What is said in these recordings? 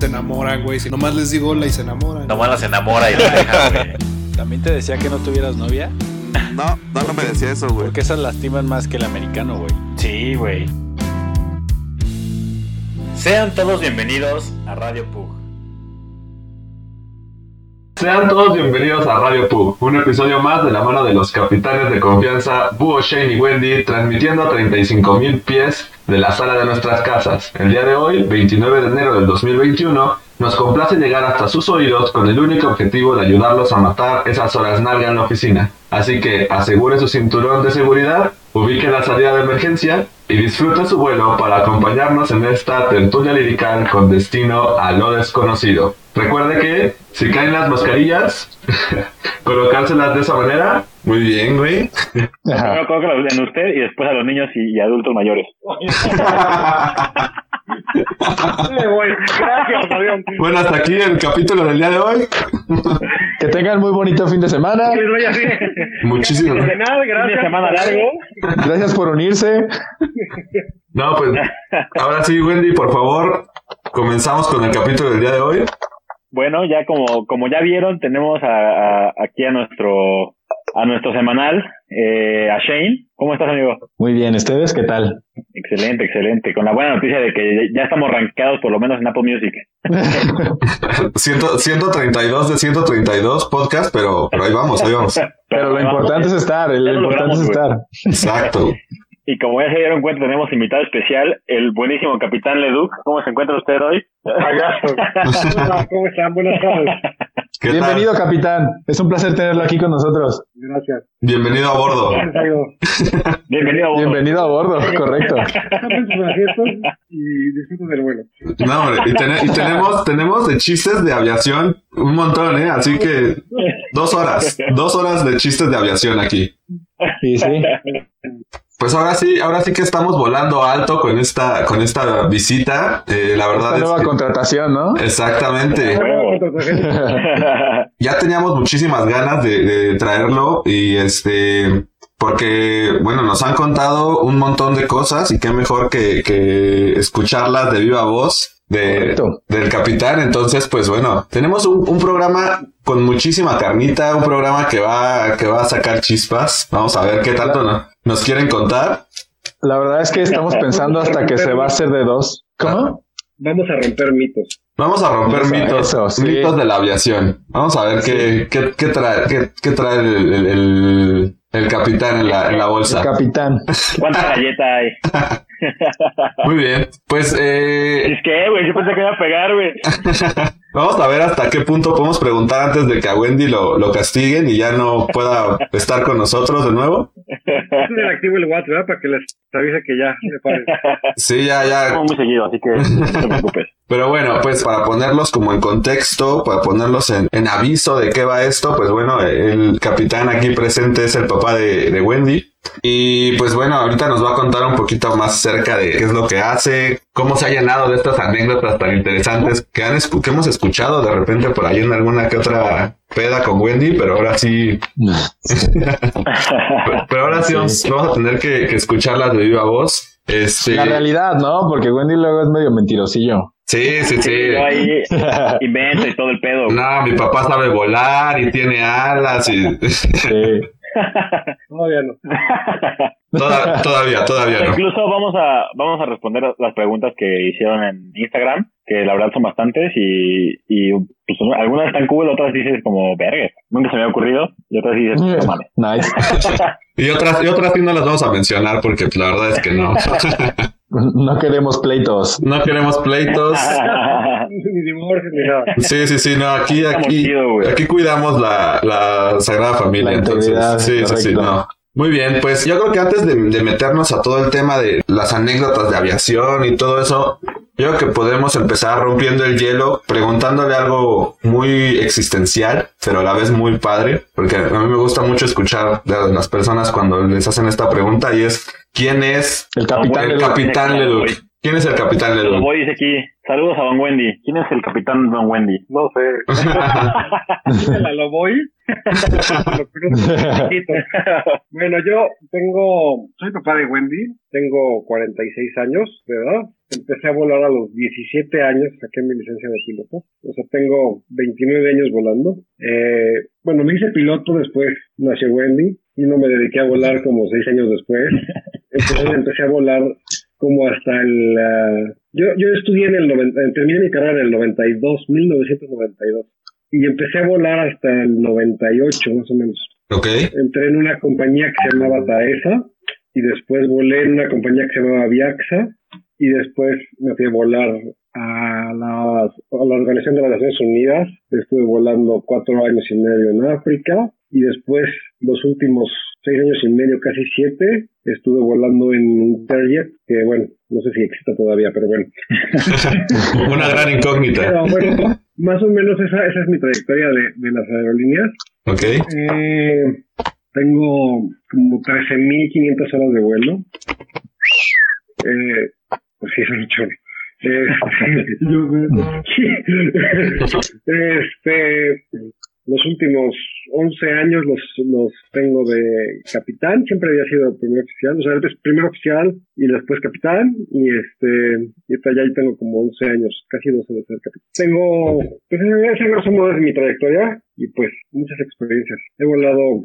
Se enamoran, güey. Si nomás les digo hola y se enamoran. Nomás las enamora y la deja, güey. ¿También te decía que no tuvieras novia? No, no, no me decía eso, güey. Porque esas lastiman más que el americano, güey. Sí, güey. Sean todos bienvenidos a Radio Pug. Sean todos bienvenidos a Radio Pug, un episodio más de la mano de los capitanes de confianza Búho, Shane y Wendy, transmitiendo a 35.000 pies de la sala de nuestras casas. El día de hoy, 29 de enero del 2021, nos complace llegar hasta sus oídos con el único objetivo de ayudarlos a matar esas horas nalga en la oficina. Así que asegure su cinturón de seguridad, ubique la salida de emergencia y disfrute su vuelo para acompañarnos en esta tertulia lirical con destino a lo desconocido. Recuerde que si caen las mascarillas, colocárselas de esa manera. Muy bien, güey. Primero colócalo en usted y después a los niños y, y adultos mayores. Me voy. Gracias, avión. Bueno, hasta aquí el capítulo del día de hoy. Que tengan muy bonito fin de semana. Que. Muchísimas gracias. Fin de semana largo. Gracias por unirse. No, pues ahora sí, Wendy, por favor, comenzamos con el capítulo del día de hoy. Bueno, ya como, como ya vieron, tenemos a, a- aquí a nuestro a nuestro semanal, eh, a Shane. ¿Cómo estás, amigo? Muy bien, ¿ustedes qué tal? Excelente, excelente. Con la buena noticia de que ya estamos rankeados por lo menos en Apple Music. Ciento- 132 de 132 podcast, pero, pero ahí vamos, ahí vamos. Pero lo importante es estar, lo importante es estar. Exacto. Y como ya se dieron cuenta, tenemos invitado especial, el buenísimo Capitán Leduc. ¿Cómo se encuentra usted hoy? ¿Cómo están? Buenas tardes. Bienvenido, capitán. Es un placer tenerlo aquí con nosotros. Gracias. Bienvenido a bordo. Bienvenido a bordo. Bienvenido a bordo, correcto. Y disfruten del vuelo. No, hombre, y tenemos, tenemos de chistes de aviación un montón, ¿eh? Así que dos horas, dos horas de chistes de aviación aquí. Sí, sí. Pues ahora sí, ahora sí que estamos volando alto con esta, con esta visita. Eh, la verdad Esta es nueva que- contratación, ¿no? Exactamente. Ya teníamos muchísimas ganas de, de traerlo y este, porque, bueno, nos han contado un montón de cosas y qué mejor que, que escucharlas de viva voz de, del capitán. Entonces, pues bueno, tenemos un, un programa con muchísima carnita, un programa que va, que va a sacar chispas. Vamos a ver qué tanto no- nos quieren contar. La verdad es que estamos pensando hasta que se va a hacer de dos. ¿Cómo? Vamos a romper mitos. Vamos a romper mitos, eso, sí. mitos de la aviación. Vamos a ver qué, qué, qué trae, qué, qué trae el, el, el- el capitán en la, en la bolsa. Capitán. ¿Cuánta galleta hay? Muy bien. Pues eh, Es que, güey, yo pensé que iba a pegar, güey. vamos a ver hasta qué punto podemos preguntar antes de que a Wendy lo, lo castiguen y ya no pueda estar con nosotros de nuevo. Activo el WhatsApp. Para que les avise que ya. Sí, ya, ya. Estamos muy seguido, así que no te preocupes. Pero bueno, pues para ponerlos como en contexto, para ponerlos en, en aviso de qué va esto, pues bueno, el capitán aquí presente es el papá de, de Wendy. Y pues bueno, ahorita nos va a contar un poquito más cerca de qué es lo que hace, cómo se ha llenado de estas anécdotas tan interesantes que, han que hemos escuchado de repente por ahí en alguna que otra peda con Wendy, pero ahora sí, pero, pero ahora sí, Vamos, vamos a tener que, que escucharlas de viva voz. Este, La realidad, ¿no? Porque Wendy luego es medio mentirosillo. Sí, sí, sí. Yo ahí inventa y todo el pedo. güey. No, mi papá sabe volar y tiene alas y Sí. Todavía no. Toda- todavía, todavía no. Incluso vamos a vamos a responder las preguntas que hicieron en Instagram, que la verdad son bastantes y, y pues, algunas están cool, otras dices como, verga, nunca se me había ocurrido, y otras dices, no mames. Nice. Y otras, y otras sí no las vamos a mencionar porque pues, la verdad es que no. No queremos pleitos. No queremos pleitos. Ni divorcio ni nada. Sí, sí, sí, no, aquí, aquí, aquí cuidamos la, la Sagrada Familia. La entonces, sí, sí, sí, correcto. no. Muy bien, pues yo creo que antes de, de meternos a todo el tema de las anécdotas de aviación y todo eso, Yo creo que podemos empezar rompiendo el hielo preguntándole algo muy existencial, pero a la vez muy padre, porque a mí me gusta mucho escuchar de las personas cuando les hacen esta pregunta y es ¿quién es El capitán el capitán Leduc? ¿Quién es el capitán Los Leduc? Boy dice aquí, saludos a Don Wendy. ¿Quién es el capitán Don Wendy? No sé. ¿La lo voy? Lo conozco poquito. bueno, yo tengo, soy papá de Wendy, tengo 46 años de edad. Empecé a volar a los 17 años, saqué mi licencia de piloto. O sea, tengo 29 años volando. Eh, bueno, me hice piloto después, nació Wendy y no me dediqué a volar como 6 años después. Entonces empecé a volar como hasta el... yo, yo estudié en el... 90, eh, terminé mi carrera en el 92, 1992. Y empecé a volar hasta el 98, más o menos. ok. Entré en una compañía que se llamaba Taesa y después volé en una compañía que se llamaba Viaxa y después me fui a volar a, las- a la Organización de las Naciones Unidas. Estuve volando cuatro años y medio en África y después los últimos seis años y medio, casi siete, estuve volando en Interjet, que bueno, no sé si existe todavía, pero bueno. Una gran incógnita. Pero bueno, más o menos esa, esa es mi trayectoria de, de las aerolíneas. Ok. Eh, tengo como 13.500 horas de vuelo. Eh, pues sí, es un chorro. Este, este, los últimos 11 años los, los tengo de capitán, siempre había sido primer oficial, o sea, antes primer oficial y después capitán, y este, y hasta ahí tengo como 11 años, casi 12 de ser capitán. Tengo, pues ese grosso modo es mi trayectoria, y pues muchas experiencias. He volado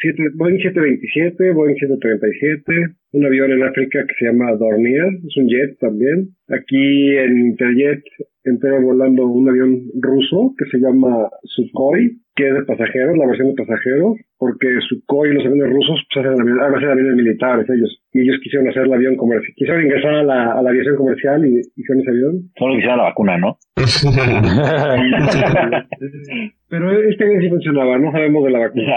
siete, Boeing 727, Boeing 737, un avión en África que se llama Dornier, es un jet también. Aquí en Interjet entré volando un avión ruso que se llama Sukhoi, que es de pasajeros, la versión de pasajeros, porque Sukhoi y los aviones rusos pues, hacen avión- a veces aviones militares ellos, y ellos quisieron hacer el avión comercial, quisieron ingresar a la, a la aviación comercial y hicieron ese avión. Solo quisiera la vacuna, ¿no? Pero este avión sí funcionaba, no sabemos de la vacuna.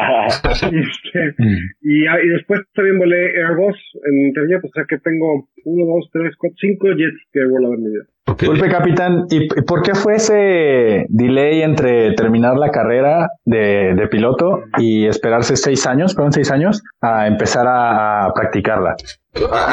Este, y, ah, y después también volé Airbus en Interjet, o sea que tengo uno, dos, tres, cuatro, cinco jets que he volado en mi vida. Ok. Disculpe, capitán, ¿y por qué fue ese delay entre terminar la carrera de, de piloto y esperarse seis años, fueron seis años, a empezar a, a practicarla?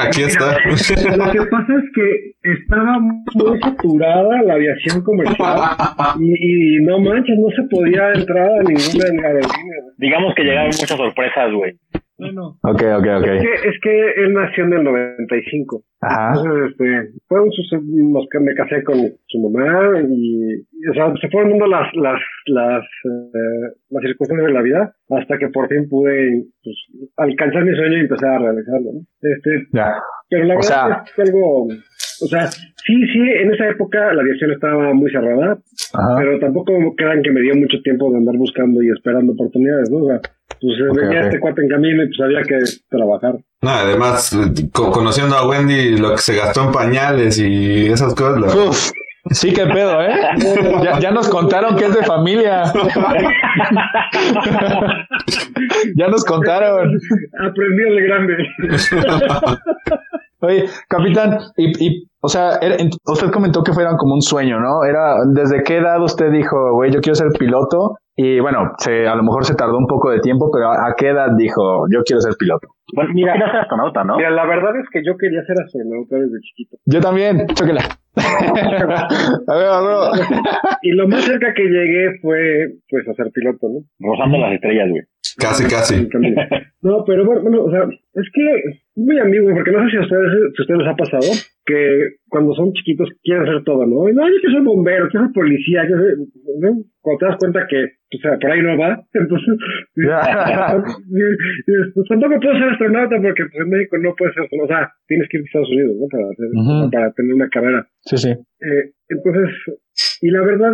Aquí está. Lo que pasa es que estaba muy saturada la aviación comercial y, y no manches, no se podía entrar a ninguna aerolínea. Digamos que llegaron muchas sorpresas, güey. No, no. Ok, ok, Es ok. que, es que él nació en el 95. Ajá. Entonces, este, sus, los que me casé con su mamá y, o sea, se fueron dando las, las, las, eh, las circunstancias de la vida hasta que por fin pude pues, alcanzar mi sueño y empezar a realizarlo. ¿no? Este, Ya. pero la O verdad sea- es que es algo, o sea, sí, sí, en esa época la aviación estaba muy cerrada, Ajá. pero tampoco crean que me dio mucho tiempo de andar buscando y esperando oportunidades, ¿no? O sea, pues venía ok. este cuate en camino y pues había que trabajar. No, además, co- conociendo a Wendy, lo que se gastó en pañales y esas cosas, la- Uf, sí, qué pedo, ¿eh? Ya, ya nos contaron que es de familia. ya nos contaron. Aprendió de grande. Oye, capitán, y, y o sea, era- ent- usted comentó que fueran como un sueño, ¿no? Era, ¿desde qué edad usted dijo, güey, yo quiero ser piloto? Y bueno, se, a lo mejor se tardó un poco de tiempo, pero ¿a, a qué edad dijo, yo quiero ser piloto? Bueno, mira, quería ser astronauta, ¿no? Mira, la verdad es que yo quería ser astronauta desde chiquito. Yo también, chóquela. a ver, a ver. Y lo más cerca que llegué fue, pues, a ser piloto, ¿no? Rozando las estrellas, güey. casi, casi. No, pero bueno, bueno, o sea, es que muy ambiguo, porque no sé si a ustedes, si a ustedes les ha pasado que cuando son chiquitos quieren hacer todo, ¿no? Y, No, yo quiero ser bombero, quiero ser policía, quiero ser, ¿no? Cuando te das cuenta que, o sea, por ahí no va, entonces, pues tampoco puedo ser astronauta porque pues, en México no puedes ser, o sea, tienes que ir a Estados Unidos, ¿no? Para, hacer, para tener una carrera. Sí, sí. Eh, entonces, y la verdad,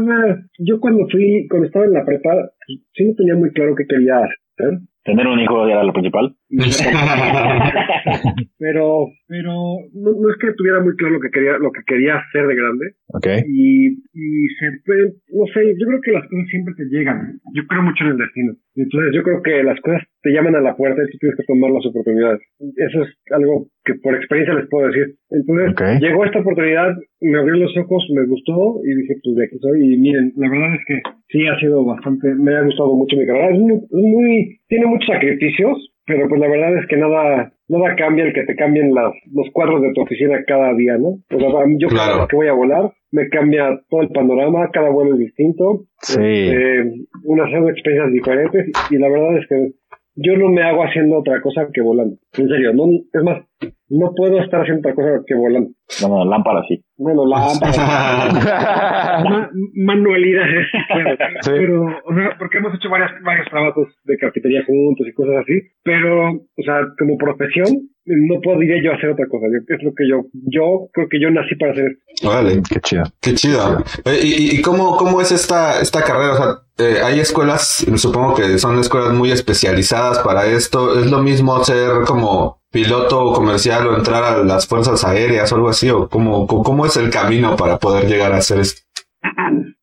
yo cuando fui, cuando estaba en la prepa, sí no tenía muy claro qué quería hacer. Tener un hijo era lo principal. pero pero no, no es que tuviera muy claro lo que quería lo que quería hacer de grande Ok. y, y siempre, no sé, yo creo que las cosas siempre te llegan. Yo creo mucho en el destino. Entonces yo creo que las cosas te llaman a la puerta y tú tienes que tomar las oportunidades. Eso es algo que por experiencia les puedo decir. Entonces llegó esta oportunidad, me abrió los ojos, me gustó y dije, pues de aquí soy. Y miren, la verdad es que sí ha sido bastante, me ha gustado mucho mi carrera. Es muy, es muy tiene muchos sacrificios, pero pues la verdad es que nada nada cambia el que te cambien las, los cuadros de tu oficina cada día, ¿no? O sea, yo cada Claro. vez que voy a volar, me cambia todo el panorama, cada vuelo es distinto, Sí. eh, unas experiencias diferentes y la verdad es que yo no me hago haciendo otra cosa que volando. En serio, no, es más, no puedo estar haciendo otra cosa que volando. Bueno, lámpara sí. Bueno, la ma- manualidades, claro. Sí. pero, o sea, porque hemos hecho varias, varios trabajos de carpintería juntos y cosas así, pero, o sea, como profesión, no podría yo hacer otra cosa. Yo- Es lo que yo, yo creo que yo nací para hacer. Órale, Qué chido. qué chido. ¿Y, y- y cómo, cómo es esta, esta carrera? O sea, eh, hay escuelas, supongo que son escuelas muy especializadas para esto. ¿Es lo mismo ser como piloto comercial o entrar a las fuerzas aéreas o algo así? ¿O cómo, cómo es el camino para poder llegar a hacer esto?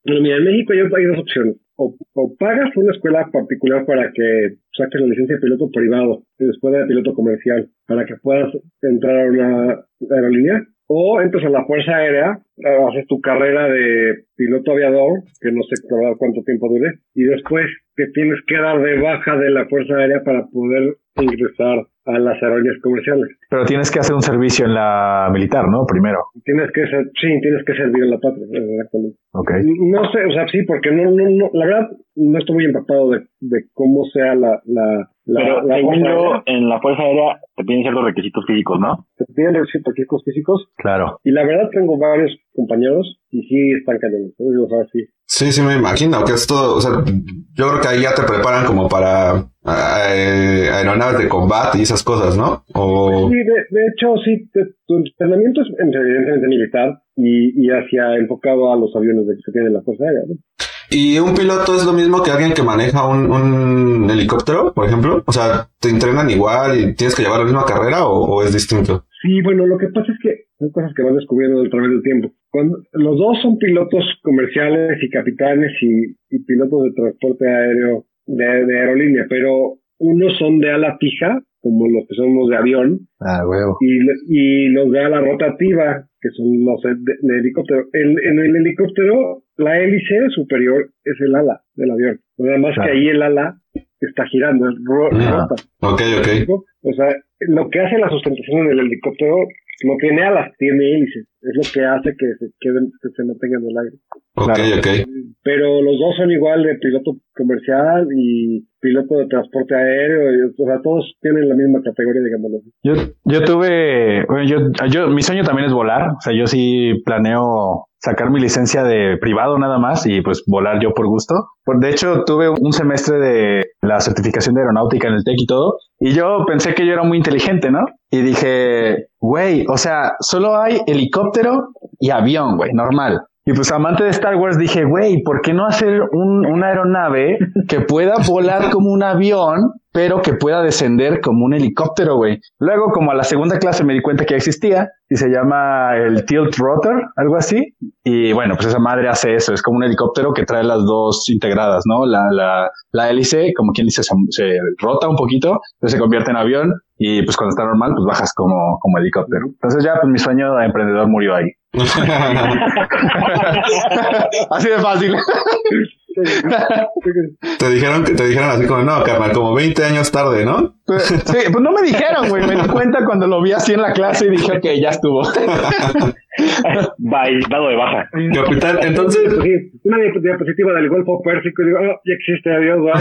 Bueno, mira, en México hay, dos opciones. O, o pagas una escuela particular para que saques la licencia de piloto privado, y escuela de piloto comercial, para que puedas entrar a una aerolínea, o entras a la Fuerza Aérea, haces tu carrera de piloto aviador, que no sé la cuánto tiempo dure, y después te tienes que dar de baja de la Fuerza Aérea para poder ingresar a las aerolíneas comerciales. Pero tienes que hacer un servicio en la militar, ¿no? Primero. Tienes que ser, sí, tienes que servir a la patria, exactamente. Ok. No sé, o sea, sí, porque no, no, no, la verdad, no estoy muy empapado de, de cómo sea la, la, la, Pero la según Fuerza yo, Aérea. en la Fuerza Aérea te piden ciertos requisitos físicos, ¿no? Te piden requisitos físicos, físicos, Claro. y la verdad tengo varios compañeros y sí están ¿eh? o sea, sí. Sí, sí, me imagino que esto, o sea, yo creo que ahí ya te preparan como para eh, aeronaves de combate y esas cosas, ¿no? O... Sí, de, de hecho, sí, te- tu entrenamiento es evidentemente militar y, y hacia enfocado a los aviones de que tiene la Fuerza Aérea, ¿no? ¿Y un piloto es lo mismo que alguien que maneja un, un helicóptero, por ejemplo? O sea, ¿te entrenan igual y tienes que llevar la misma carrera o, o es distinto? Sí, bueno, lo que pasa es que son cosas que vas descubriendo a través del tiempo. Cuando, los dos son pilotos comerciales y capitanes y, y pilotos de transporte aéreo de, de aerolínea, pero unos son de ala fija, como los que somos de avión, Ah, huevo. y, y los de ala rotativa, que son los de, de helicóptero. El, en el helicóptero, la hélice superior es el ala del avión. Nada más Claro. que ahí el ala está girando, es ro- Ah. rota. Ok, ok. O sea, lo que hace la sustentación en el helicóptero no tiene alas, tiene hélices. Es lo que hace que se queden, que se mantengan en el aire. Ok, Claro. ok. Pero los dos son igual de piloto comercial y piloto de transporte aéreo. y, o sea, todos tienen la misma categoría, digámoslo. Yo, yo tuve, bueno, yo, yo, mi sueño también es volar. O sea, yo sí planeo sacar mi licencia de privado nada más y pues volar yo por gusto. De hecho, tuve un semestre de la certificación de aeronáutica en el TEC y todo. Y yo pensé que yo era muy inteligente, ¿no? Y dije, güey, o sea, solo hay helicóptero y avión, güey, normal. Y pues amante de Star Wars dije, güey, ¿por qué no hacer un, una aeronave que pueda volar como un avión, pero que pueda descender como un helicóptero, güey? Luego, como a la segunda clase me di cuenta que ya existía y se llama el Tilt Rotor, algo así. Y bueno, pues esa madre hace eso, es como un helicóptero que trae las dos integradas, ¿no? La, la, la hélice, como quien dice, se, se rota un poquito, entonces se convierte en avión y pues cuando está normal, pues bajas como, como helicóptero. Entonces ya, pues mi sueño de emprendedor murió ahí. Así de fácil. te dijeron que te dijeron así como, no, carnal, como 20 años tarde, ¿no? Sí, pues no me dijeron, güey. Me di cuenta cuando lo vi así en la clase y dije, ok, ya estuvo. Bye, dado de baja. Capitán, entonces, Sí, una diap- diapositiva del Golfo Pérsico y digo, ah, ya existe, adiós, va.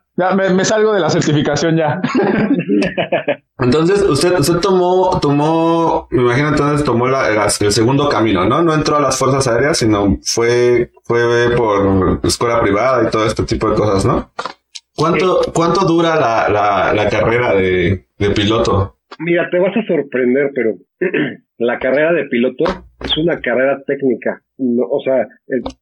Ya me, me salgo de la certificación ya. entonces usted, usted tomó, tomó, me imagino entonces tomó la- la- el segundo camino, ¿no? No entró a las fuerzas aéreas, sino fue, fue por escuela privada y todo este tipo de cosas, ¿no? ¿Cuánto, cuánto dura la, la, la carrera de, de piloto? Mira, te vas a sorprender, pero la carrera de piloto es una carrera técnica. No, o sea,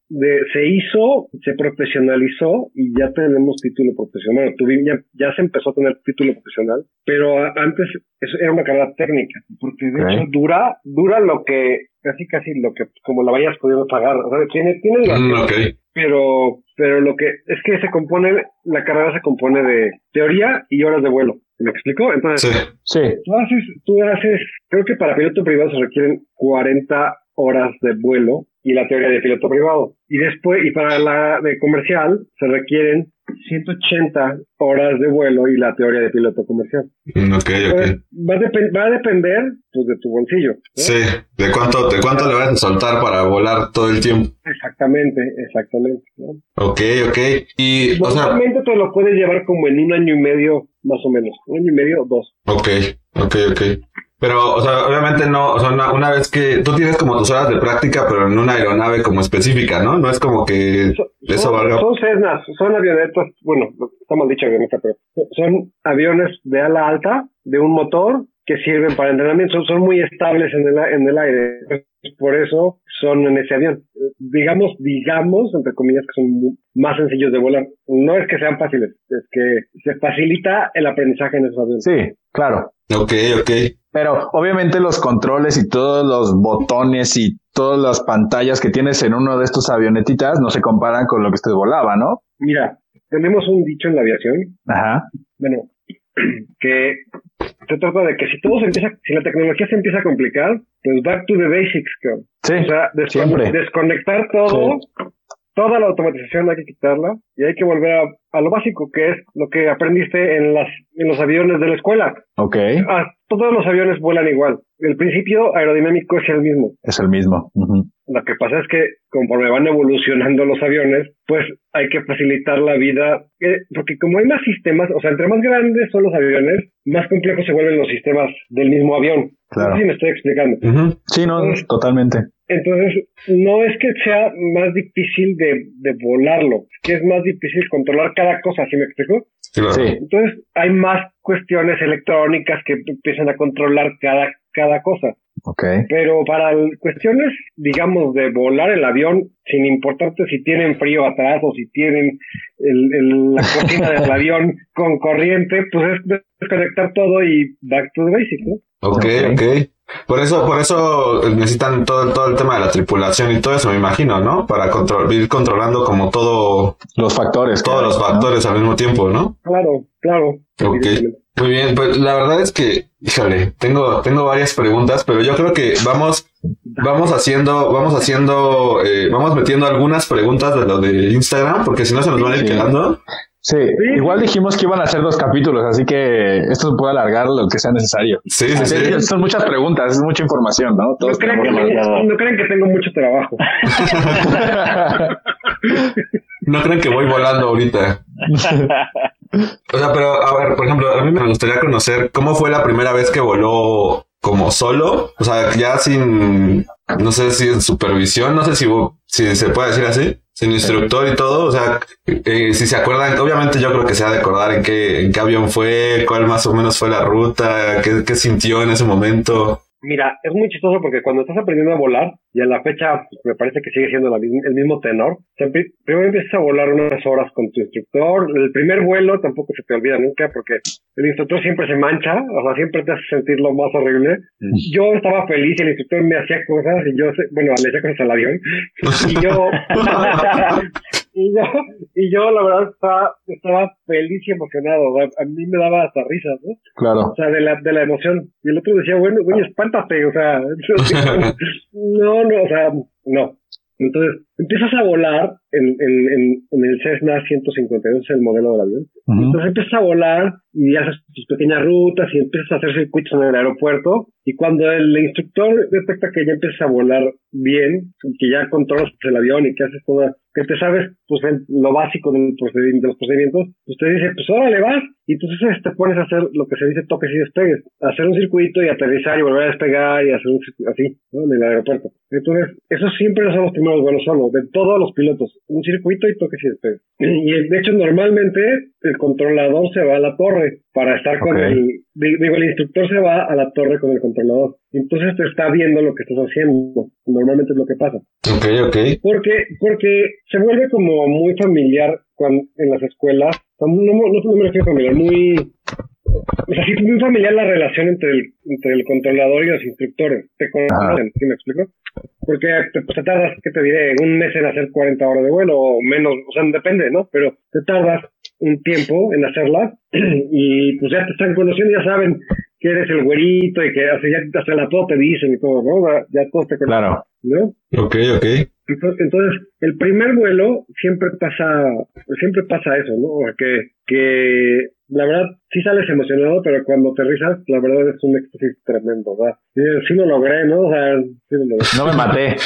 de- se hizo, se profesionalizó y ya tenemos título profesional. Tuvi- ya, ya se empezó a tener título profesional, pero a- antes eso era una carrera técnica, porque de hecho dura, dura lo que, casi casi lo que, como la vayas pudiendo pagar. O sea, tiene, tiene las Mm, ok. pero pero lo que es que se compone la carrera se compone de teoría y horas de vuelo ¿me explico? entonces Sí. Sí, tú haces tú haces creo que para piloto privado se requieren 40 horas de vuelo y la teoría de piloto privado y después y para la de comercial se requieren 180 horas de vuelo y la teoría de piloto comercial Mm, Ok, ok. Entonces, va, a va a depender pues de tu bolsillo ¿no? Sí. ¿De cuánto, de cuánto le vas a soltar para volar todo el tiempo? exactamente exactamente ¿no? Ok, ok. Y, o sea, Normalmente te lo puedes llevar como en un año y medio, más o menos. Un año y medio, dos. ok, ok, ok. Pero, o sea, obviamente no, o sea, una, una vez que tú tienes como tus horas de práctica, pero en una aeronave como específica, ¿no? No es como que So- eso son, valga. son Cessnas, son avionetas, bueno, está mal dicho avioneta, pero son aviones de ala alta, de un motor, que sirven para entrenamiento. Son, son muy estables en el, en el aire. Por eso son en ese avión. Digamos, digamos, entre comillas, que son más sencillos de volar. No es que sean fáciles, es que se facilita el aprendizaje en esos aviones. sí, claro. Ok, ok. Pero obviamente los controles y todos los botones y todas las pantallas que tienes en uno de estos avionetitas no se comparan con lo que usted volaba, ¿no? Mira, tenemos un dicho en la aviación Ajá. bueno, que se trata de que si todo se empieza, si la tecnología se empieza a complicar, pues back to the basics, cabrón. Sí, O sea, siempre. desconectar todo, toda la automatización hay que quitarla y hay que volver a, a lo básico, que es lo que aprendiste en las en los aviones de la escuela. Ok, Ah, todos los aviones vuelan igual. El principio aerodinámico es el mismo. es el mismo. Ujú. Lo que pasa es que conforme van evolucionando los aviones, pues hay que facilitar la vida, eh, porque como hay más sistemas, o sea, entre más grandes son los aviones, más complejos se vuelven los sistemas del mismo avión. Claro. No sé si me estoy explicando. Ujú. Sí, no, Pues- totalmente. Entonces, no es que sea más difícil de, de volarlo, es que es más difícil controlar cada cosa, ¿sí me explico? Claro. Sí, Entonces, hay más cuestiones electrónicas que empiezan a controlar cada, cada cosa. Ok. Pero para cuestiones, digamos, de volar el avión, sin importarte si tienen frío atrás o si tienen el, el- la cocina del avión con corriente, pues es desconectar todo y back to the basic, ¿no? Ok, Ok. Por eso, por eso necesitan todo, todo el tema de la tripulación y todo eso, me imagino, ¿no? Para control, ir controlando como todo, Los factores. todos los factores al mismo tiempo, ¿no? Claro, claro. Ok. Muy bien, pues la verdad es que, híjole, tengo, tengo varias preguntas, pero yo creo que vamos, vamos haciendo, vamos haciendo, eh, vamos metiendo algunas preguntas de lo de Instagram, porque si no se nos van a ir quedando. Sí, igual dijimos que iban a hacer dos capítulos, así que esto se puede alargar lo que sea necesario. Sí, sí, sí. Son muchas preguntas, es mucha información, ¿no? No que tengo, crean que tengo mucho trabajo. No creen que voy volando ahorita. O sea, pero a ver, por ejemplo, a mí me gustaría conocer cómo fue la primera vez que voló como solo, o sea, ya sin, no sé si en supervisión, no sé si, si se puede decir así, sin instructor y todo, o sea, eh, si se acuerdan, obviamente yo creo que se ha de acordar en qué, en qué avión fue, cuál más o menos fue la ruta, qué, qué sintió en ese momento. Mira, es muy chistoso porque cuando estás aprendiendo a volar, y a la fecha pues, me parece que sigue siendo la misma- el mismo tenor, primero empiezas a volar unas horas con tu instructor, el primer vuelo tampoco se te olvida nunca porque el instructor siempre se mancha, o sea, siempre te hace sentir lo más horrible. Yo estaba feliz, el instructor me hacía cosas y yo, bueno, le hacía cosas al avión, y yo, y yo, y yo la verdad estaba, estaba feliz y emocionado, sea, a mí me daba hasta risas, ¿no? Claro. O sea, de la, de la emoción. Y el otro decía, bueno, güey, espántate, o sea, no, no, o sea, no. Entonces, empiezas a volar en, en, en, en el Cessna 152, es el modelo del avión. Entonces empiezas a volar y haces tus pequeñas rutas y empiezas a hacer circuitos en el aeropuerto. Y cuando el instructor detecta que ya empiezas a volar bien que ya controlas el avión y que haces toda, que te sabes pues el- lo básico del procedimiento, de los procedimientos, pues te dice, pues órale vas. Y entonces te pones a hacer lo que se dice toques y despegues, hacer un circuito y aterrizar y volver a despegar y hacer un circuito así, ¿no? En el aeropuerto. Entonces, eso siempre son los primeros vuelos solo, de todos los pilotos. Un circuito y toques y despegues. Y de hecho, normalmente el controlador se va a la torre para estar con el. di- Digo, el instructor se va a la torre con el controlador. Entonces te está viendo lo que estás haciendo. Normalmente es lo que pasa. Ok, ok. Porque, porque se vuelve como muy familiar cuando, en las escuelas. No, no, no, no me refiero familiar, muy. O sea, sí, muy familiar la relación entre el, entre el controlador y los instructores. ¿Te conocen? ¿Sí me explico? Porque te, pues, te tardas, ¿qué te diré? Un mes en hacer 40 horas de vuelo o menos. O sea, depende, ¿no? Pero te tardas un tiempo en hacerla y pues ya te están conociendo, ya saben que eres el güerito y que hasta, ya, hasta la todo te dicen y todo, ¿no? Ya todos te conocen, Claro. ¿no? Ok, ok. Entonces, entonces, el primer vuelo siempre pasa, siempre pasa eso, ¿no? O sea, que, que la verdad sí sales emocionado, pero cuando aterrizas, la verdad es un éxtasis tremendo, o sea, sí, lo logré, ¿no? O sea, sí lo logré. No me maté.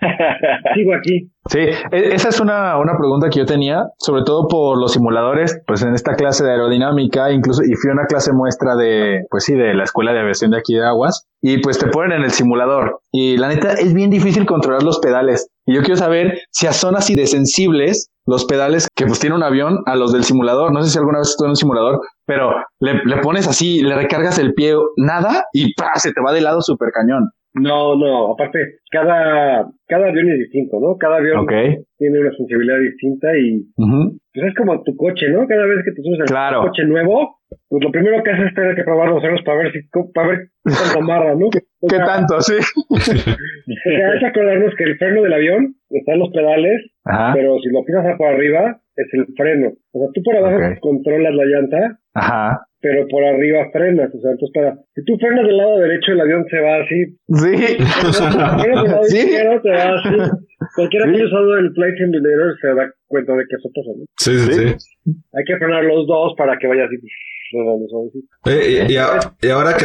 Sigo aquí. Sí, e- esa es una, una pregunta que yo tenía, sobre todo por los simuladores, pues en esta clase de aerodinámica, incluso, y fui a una clase muestra de, pues sí, de la escuela de aviación de aquí de Aguas, y pues te ponen en el simulador, y la neta es bien difícil controlar los pedales, y yo quiero saber si son así de sensibles los pedales que pues tiene un avión a los del simulador, no sé si alguna vez estuve en un simulador, pero le, le pones así, le recargas el pie, nada, y ¡pra! se te va de lado súper cañón. No, no, aparte, cada, cada avión es distinto, ¿no? Cada avión tiene una sensibilidad distinta y. pues es como tu coche, ¿no? Cada vez que te subes al Claro. coche nuevo, pues lo primero que haces es tener que probar los frenos para ver si, para ver cuánto amarra, ¿no? O ¿Qué tanto? Sí. O sea, hay que acordarnos que el freno del avión está en los pedales, Ajá. pero si lo tiras por arriba, es el freno. O sea, tú por abajo controlas la llanta, Ajá. pero por arriba frenas. O sea, entonces para, si tú frenas del lado derecho, el avión se va así. Sí. Si frenas del lado Sí. izquierdo, se va así. Cualquiera Sí. que haya usado el Flight Simulator se da cuenta de que eso pasa, ¿no? Sí, sí, sí. Hay que frenar los dos para que vaya así. Oye, y, y a- y ahora que,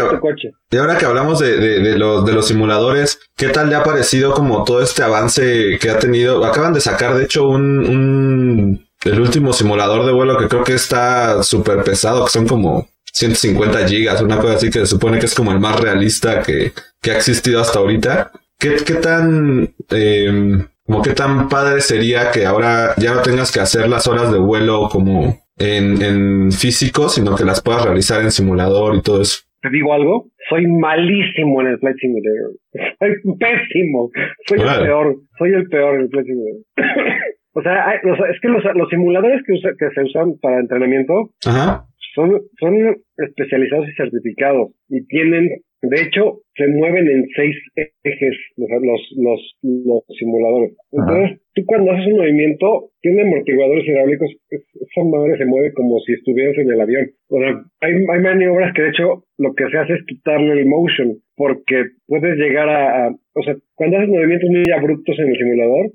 y ahora que hablamos de, de, de los, de los simuladores, ¿qué tal le ha parecido como todo este avance que ha tenido? Acaban de sacar, de hecho, un, un el último simulador de vuelo que creo que está súper pesado, que son como 150 gigas, una cosa así que se supone que es como el más realista que, que ha existido hasta ahorita. ¿Qué, qué tan, eh, como qué tan padre sería que ahora ya no tengas que hacer las horas de vuelo como en, en físico, sino que las puedas realizar en simulador y todo eso? Te digo algo, soy malísimo en el Flight Simulator. Soy pésimo. Soy el peor. Soy el peor en el Flight Simulator. O sea, hay- o sea, es que los, los simuladores que, usa- que se usan para entrenamiento Ajá. son, son especializados y certificados y tienen, de hecho, se mueven en seis ejes los, los, los, simuladores. Entonces, tú cuando haces un movimiento, tiene amortiguadores hidráulicos, es- esa madre se mueve como si estuvieras en el avión. O sea, hay, hay maniobras que de hecho lo que se hace es quitarle el motion, porque puedes llegar a, a- o sea, cuando haces movimientos muy abruptos en el simulador.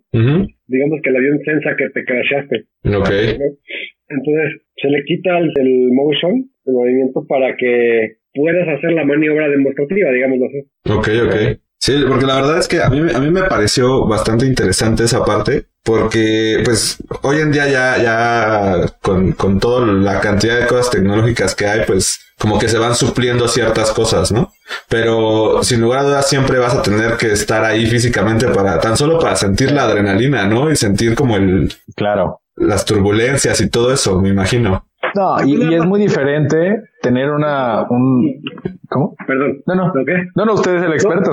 Digamos que el avión sensa que te crashaste. Ok. ¿no? Entonces, se le quita el, el motion, el movimiento, para que puedas hacer la maniobra demostrativa, digámoslo así. Ok, ok. Sí, porque la verdad es que a mí, a mí me pareció bastante interesante esa parte, porque pues hoy en día ya, ya con, con toda la cantidad de cosas tecnológicas que hay, pues como que se van supliendo ciertas cosas, ¿no? Pero sin lugar a dudas siempre vas a tener que estar ahí físicamente para, tan solo para sentir la adrenalina, ¿no? Y sentir como el, Claro. las turbulencias y todo eso, me imagino. No, y, y es muy diferente tener una, un, ¿cómo? Perdón. No, no. ¿Lo qué? No, no, usted es el experto.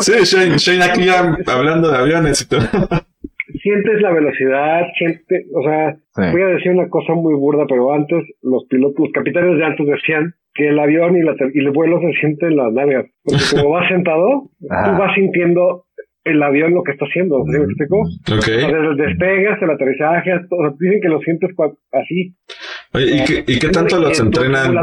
sí, Shane, Shane aquí ya hablando de aviones y todo. Sientes la velocidad, sientes, o sea, Sí. voy a decir una cosa muy burda, pero antes los pilotos, los capitanes de antes decían que el avión y, la, y el vuelo se siente en las nalgas. Porque como vas sentado, Ajá. tú vas sintiendo el avión lo que está haciendo. ¿Sí me explico? O sea, Ok. desde el despegue hasta el aterrizaje, hasta- o sea, dicen que lo sientes así. Oye, ¿y qué, y qué tanto los entrenan?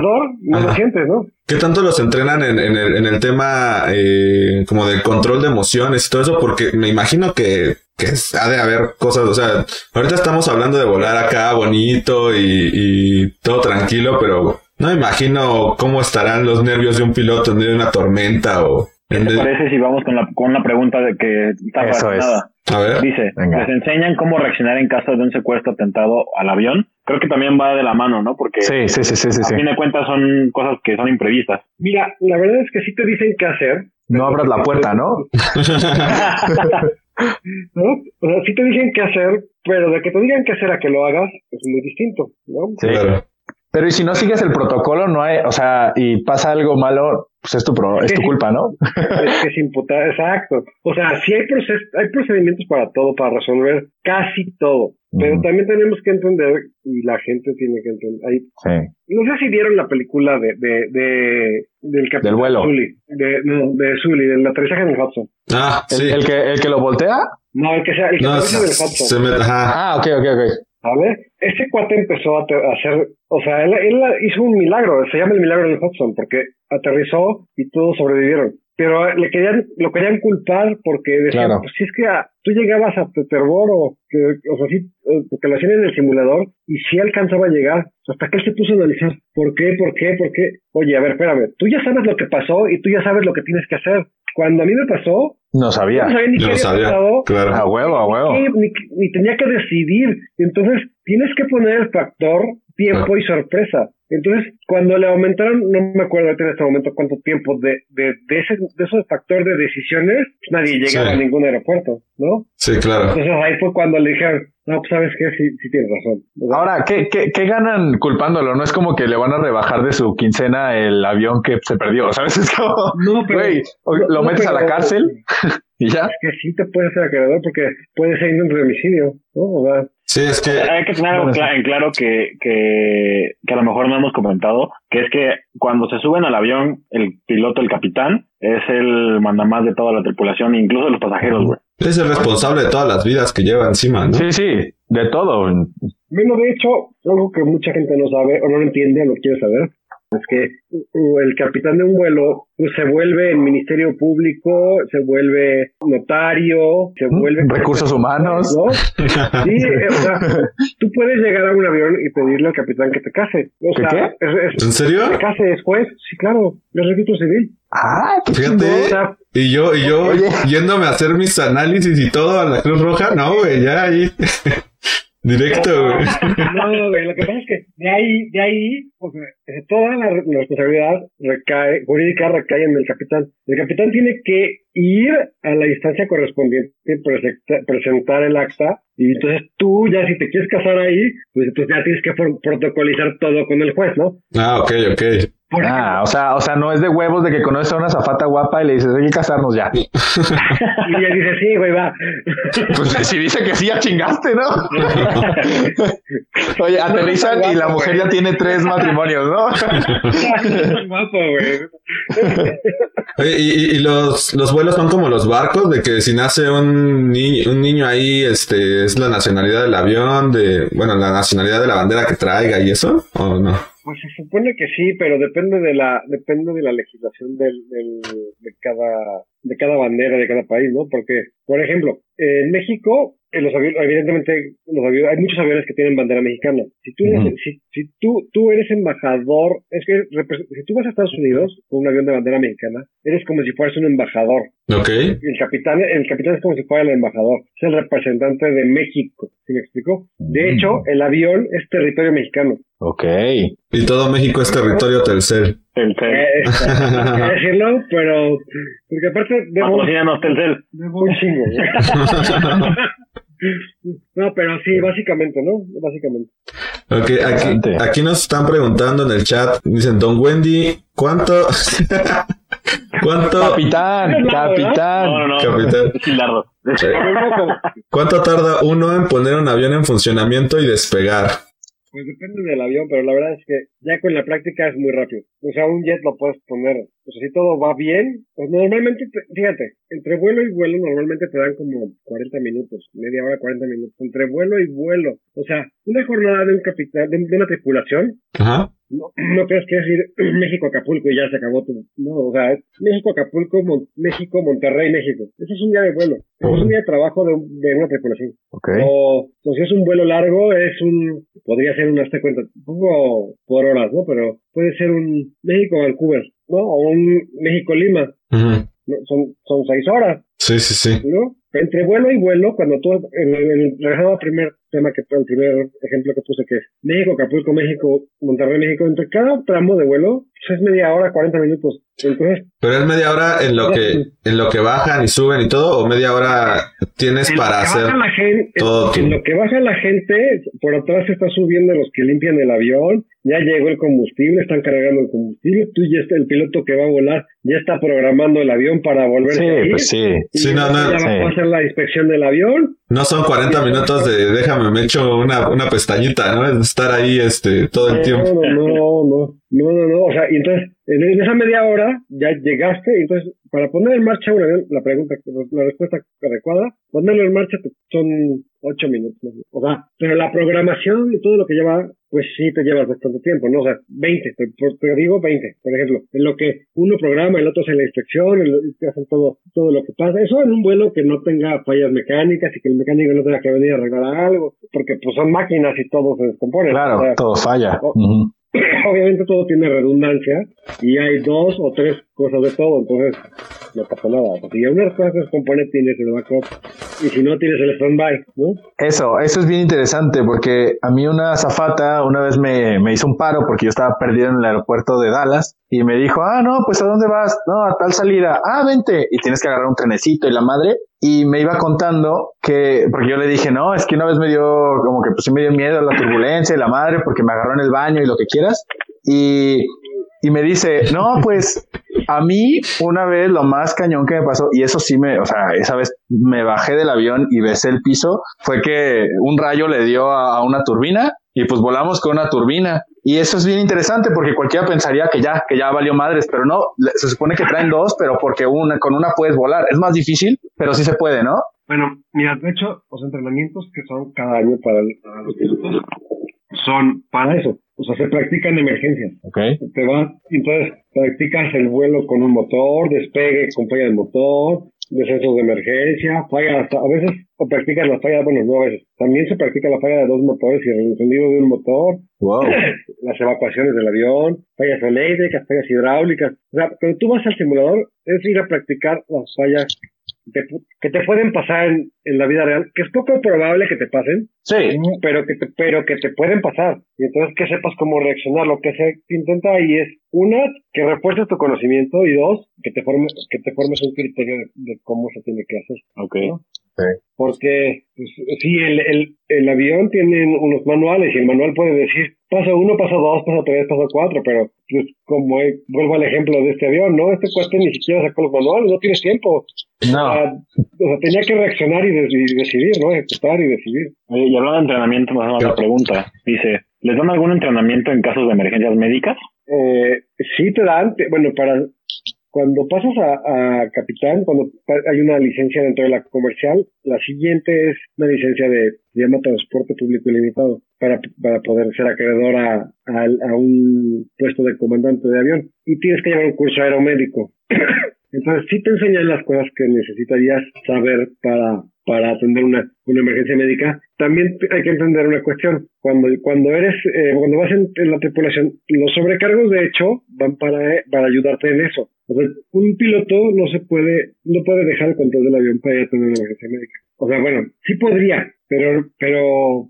¿Qué tanto los entrenan en, en el, en el tema eh, como del control de emociones y todo eso? Porque me imagino que, que ha de haber cosas, o sea, ahorita estamos hablando de volar acá bonito y, y todo tranquilo, pero no me imagino cómo estarán los nervios de un piloto en medio de una tormenta o... ¿Qué te parece si vamos con la, con la pregunta de que está Eso es. relacionada? A ver. Dice, Venga. les enseñan cómo reaccionar en caso de un secuestro atentado al avión. Creo que también va de la mano, ¿no? Porque Sí, sí, sí, sí, sí, a sí. fin de cuentas son cosas que son imprevistas. Mira, la verdad es que sí te dicen qué hacer. No abras la puerta, ¿no? ¿no? O sea, sí te dicen qué hacer, pero de que te digan qué hacer a que lo hagas es muy distinto, ¿no? Sí. Claro. Pero y si no sigues el protocolo, no hay, o sea, y pasa algo malo, pues es tu, pro- es tu culpa, ¿no? Es que es imputar, exacto. O sea, sí hay, proces hay procedimientos para todo, para resolver casi todo. Pero también tenemos que entender, y la gente tiene que entender, hay, Sí. no sé si vieron la película de, de, de del capitán Del vuelo. Sully, de, no, de Sully, del aterrizaje en el Hudson. Ah, ¿El, sí. el que, ¿El que lo voltea? No, el que sea, el que No, del se, Hudson. se me- ajá. Ah, ok, ok, ok. ¿Sabes? Ese cuate empezó a, a hacer, o sea, él, él hizo un milagro, se llama el milagro del Hudson, porque aterrizó y todos sobrevivieron. Pero le querían, lo querían culpar porque decían, Claro. pues si es que ah, tú llegabas a Peterboro, que, o sea, sí, eh, porque lo hacían en el simulador, y sí alcanzaba a llegar, hasta que él se puso a analizar, ¿por qué, por qué, por qué? Oye, a ver, espérame, tú ya sabes lo que pasó y tú ya sabes lo que tienes que hacer. Cuando a mí me pasó, No sabía. no sabía ni Yo qué había sabía. pasado, Claro. A huevo, a huevo. Ni, ni tenía que decidir. Entonces, tienes que poner el factor tiempo y sorpresa. Entonces, cuando le aumentaron, no me acuerdo ahorita en este momento cuánto tiempo de, de, de ese de esos factor de decisiones, pues nadie llegaba Sí. a ningún aeropuerto, ¿no? Sí, claro. Entonces ahí fue cuando le dijeron, no, pues sabes qué, sí, sí tienes razón. Ahora, ¿qué, qué, ¿qué ganan culpándolo? No es como que le van a rebajar de su quincena el avión que se perdió, ¿sabes? Es como, no, pero, lo no, metes a la cárcel ya. Es que sí te puede ser acreedor porque puede ser un homicidio, ¿no? O sea, Sí, es que. Hay que tener algo Bueno, en claro que, que, que a lo mejor no hemos comentado, que es que cuando se suben al avión, el piloto, el capitán, es el mandamás de toda la tripulación, incluso de los pasajeros, güey. Es el responsable de todas las vidas que lleva encima, ¿no? Sí, sí, de todo. Bueno, de hecho, algo que mucha gente no sabe o no lo entiende o no quiere saber es que uh, el capitán de un vuelo pues, se vuelve el ministerio público, se vuelve notario, se vuelve Recursos humanos. ¿no? Sí, eh, o sea, tú puedes llegar a un avión y pedirle al capitán que te case. O ¿Que sea, qué? Es, es- ¿En serio? que te case es juez, sí, claro, es registro civil. Ah, qué Fíjate. O sea, Y yo, y yo Oye. yéndome a hacer mis análisis y todo a la Cruz Roja, no, güey, ya ahí. Directo, güey. No, güey, lo que pasa es que de ahí, de ahí, o sea, eh, toda la, la responsabilidad recae, jurídica recae en el capitán. El capitán tiene que ir a la instancia correspondiente, presenta- presentar el acta, y entonces tú ya si te quieres casar ahí, pues entonces ya tienes que pro- protocolizar todo con el juez, ¿no? Ah, ok, ok. Por Ah, o sea, o sea, no es de huevos de que conoces a una zafata guapa y le dices, hay que casarnos ya. Y ella dice, sí, güey, va. Pues si dice que sí, ya chingaste, ¿no? Oye, aterrizan y la mujer ya tiene tres matrimonios, ¿no? guapo, güey. Oye, y, y- y los, los vuelos son como los barcos, de que si nace un, ni- un niño ahí, este, es la nacionalidad del avión, de, bueno, la nacionalidad de la bandera que traiga y eso, ¿o no? Pues se supone que sí, pero depende de la depende de la legislación del, del, de cada de cada bandera de cada país, ¿no? Porque, por ejemplo, en México, en los aviones, evidentemente, los aviones, hay muchos aviones que tienen bandera mexicana. Si tú, si, si tú, tú eres embajador, es que si tú vas a Estados Unidos con un avión de bandera mexicana, eres como si fueras un embajador. Ok. El capitán, el capitán es como si fuera el embajador, es el representante de México, ¿sí me explico? De hecho, el avión es territorio mexicano. Ok. Y todo México es territorio Telcel. Telcel. Eh, no decirlo, pero porque aparte debo, Patrocínanos Telcel. debo un chingo. güey. no, pero sí, básicamente, ¿no? Básicamente. Ok, aquí, aquí nos están preguntando en el chat, dicen, Don Wendy, ¿cuánto, cuánto, Capitán, No, capitán. no, no. Capitán. Es Gilardo. cuánto tarda uno en poner un avión en funcionamiento y despegar? Pues depende del avión, pero la verdad es que ya con la práctica es muy rápido. O sea, un jet lo puedes poner. Sea, si todo va bien, pues normalmente, te- fíjate, entre vuelo y vuelo normalmente te dan como 40 minutos, media hora, 40 minutos. Entre vuelo y vuelo. O sea, una jornada de un capitán, de, de una tripulación, Ajá. no, no creas que es ir México-Acapulco y ya se acabó tu... No, o sea, México-Acapulco, Mon- México-Monterrey, México. Ese es un día de vuelo. Ese es un día de trabajo de, un- de una tripulación. Ok. O, o si es un vuelo largo, es un, podría ser un, hazte cuenta, pongo por horas, ¿no? Pero puede ser un México-Vancouver, ¿no? O un México-Lima. Son, son seis horas, Sí, sí, sí. ¿no? Entre vuelo y vuelo, cuando tú, en el, en el- regresando al primer tema que, el primer ejemplo que puse, que es México, Acapulco, México, Monterrey, México, entre cada tramo de vuelo, pues es media hora, 40 minutos. Entonces, Pero es media hora en lo que en lo que bajan y suben y todo, o media hora tienes para hacer la gente, todo en lo que baja la gente, por atrás se está subiendo los que limpian el avión, ya llegó el combustible, están cargando el combustible, tú ya está el piloto que va a volar, ya está programando el avión para volverse Sí, a ir. pues sí. Sí, no, no, ya sí. va a hacer la inspección del avión. No son 40 minutos de déjame me echo una, una pestañita, ¿no? Es estar ahí este todo el tiempo. No, no, no, no, no, no, o sea, y entonces, en en esa media hora ya llegaste, entonces, para poner en marcha un avión, la pregunta, la respuesta adecuada, ponerlo en marcha te- son ocho minutos, ¿no? o sea, pero la programación y todo lo que lleva, pues sí te llevas bastante tiempo, ¿no? O sea, 20, te, te digo 20, por ejemplo, en lo que uno programa, el otro hace la inspección, el, y te hacen todo, todo lo que pasa, eso en un vuelo que no tenga fallas mecánicas y que el mecánico no tenga que venir a arreglar algo, porque pues son máquinas y todo se descompone. Claro, O sea, todo falla. obviamente todo tiene redundancia y hay dos o tres cosas de todo, entonces no pasa nada. O sea, si una cosa se descompone, tienes el backup y si no, tienes el stand-by, ¿no? Eso, eso es bien interesante porque a mí una zafata una vez me, me hizo un paro porque yo estaba perdido en el aeropuerto de Dallas y me dijo, ah, no, pues ¿a dónde vas? No, a tal salida. Ah, vente. Y tienes que agarrar un trenecito y la madre. Y me iba contando que, porque yo le dije, no, es que una vez me dio, como que pues sí me dio miedo la turbulencia y la madre porque me agarró en el baño y lo que quieras. Y, y me dice, no, pues a mí una vez lo más cañón que me pasó, y eso sí me, o sea, esa vez me bajé del avión y besé el piso, fue que un rayo le dio a, una turbina y pues volamos con una turbina. Y eso es bien interesante porque cualquiera pensaría que ya, que ya valió madres, pero no, se supone que traen dos, pero porque una, con una puedes volar. Es más difícil, pero sí se puede, ¿no? Bueno, mira, de hecho, los entrenamientos que son cada año para, para los pilotos son para eso. O sea, se practican emergencias. Ok. Te vas, entonces practicas el vuelo con un motor, despegue con falla de motor, descensos de emergencia, falla, hasta- a veces, o practicas la falla, bueno, no a veces, también se practica la falla de dos motores y el encendido de un motor, Wow. las evacuaciones del avión, fallas eléctricas, fallas hidráulicas. O sea, cuando tú vas al simulador, es ir a practicar las fallas te, que te pueden pasar en, en la vida real, que es poco probable que te pasen, Sí. pero que te, pero que te pueden pasar. Y entonces que sepas cómo reaccionar. Lo que se intenta ahí es, una, que refuerces tu conocimiento y dos, que te formes, que te formes un criterio de, de cómo se tiene que hacer. Ok. ¿no? Porque, pues, sí, el, el, el avión tiene unos manuales y el manual puede decir paso uno, paso dos, paso tres, paso cuatro, pero pues como vuelvo al ejemplo de este avión, ¿no? Este cuate ni siquiera sacó los manuales, no tienes tiempo. O No. o sea, tenía que reaccionar y, de- y decidir, ¿no? Ejecutar y decidir. Oye, y hablando de entrenamiento, nos hacemos la pregunta. Dice, ¿les dan algún entrenamiento en casos de emergencias médicas? Eh, sí te dan, te- bueno, para cuando pasas a, a capitán, cuando hay una licencia dentro de la comercial, la siguiente es una licencia de, se llama transporte público ilimitado, para, para poder ser acreedor a, a- a un puesto de comandante de avión. Y tienes que llevar un curso aeromédico. Entonces sí te enseñan las cosas que necesitarías saber para, para atender una, una emergencia médica. También hay que entender una cuestión. Cuando, cuando eres, eh, cuando vas en, en la tripulación, los sobrecargos de hecho van para, eh, para ayudarte en eso. O sea, un piloto no se puede, no puede dejar el control del avión para ir a atender una emergencia médica. O sea, bueno, sí podría, pero, pero.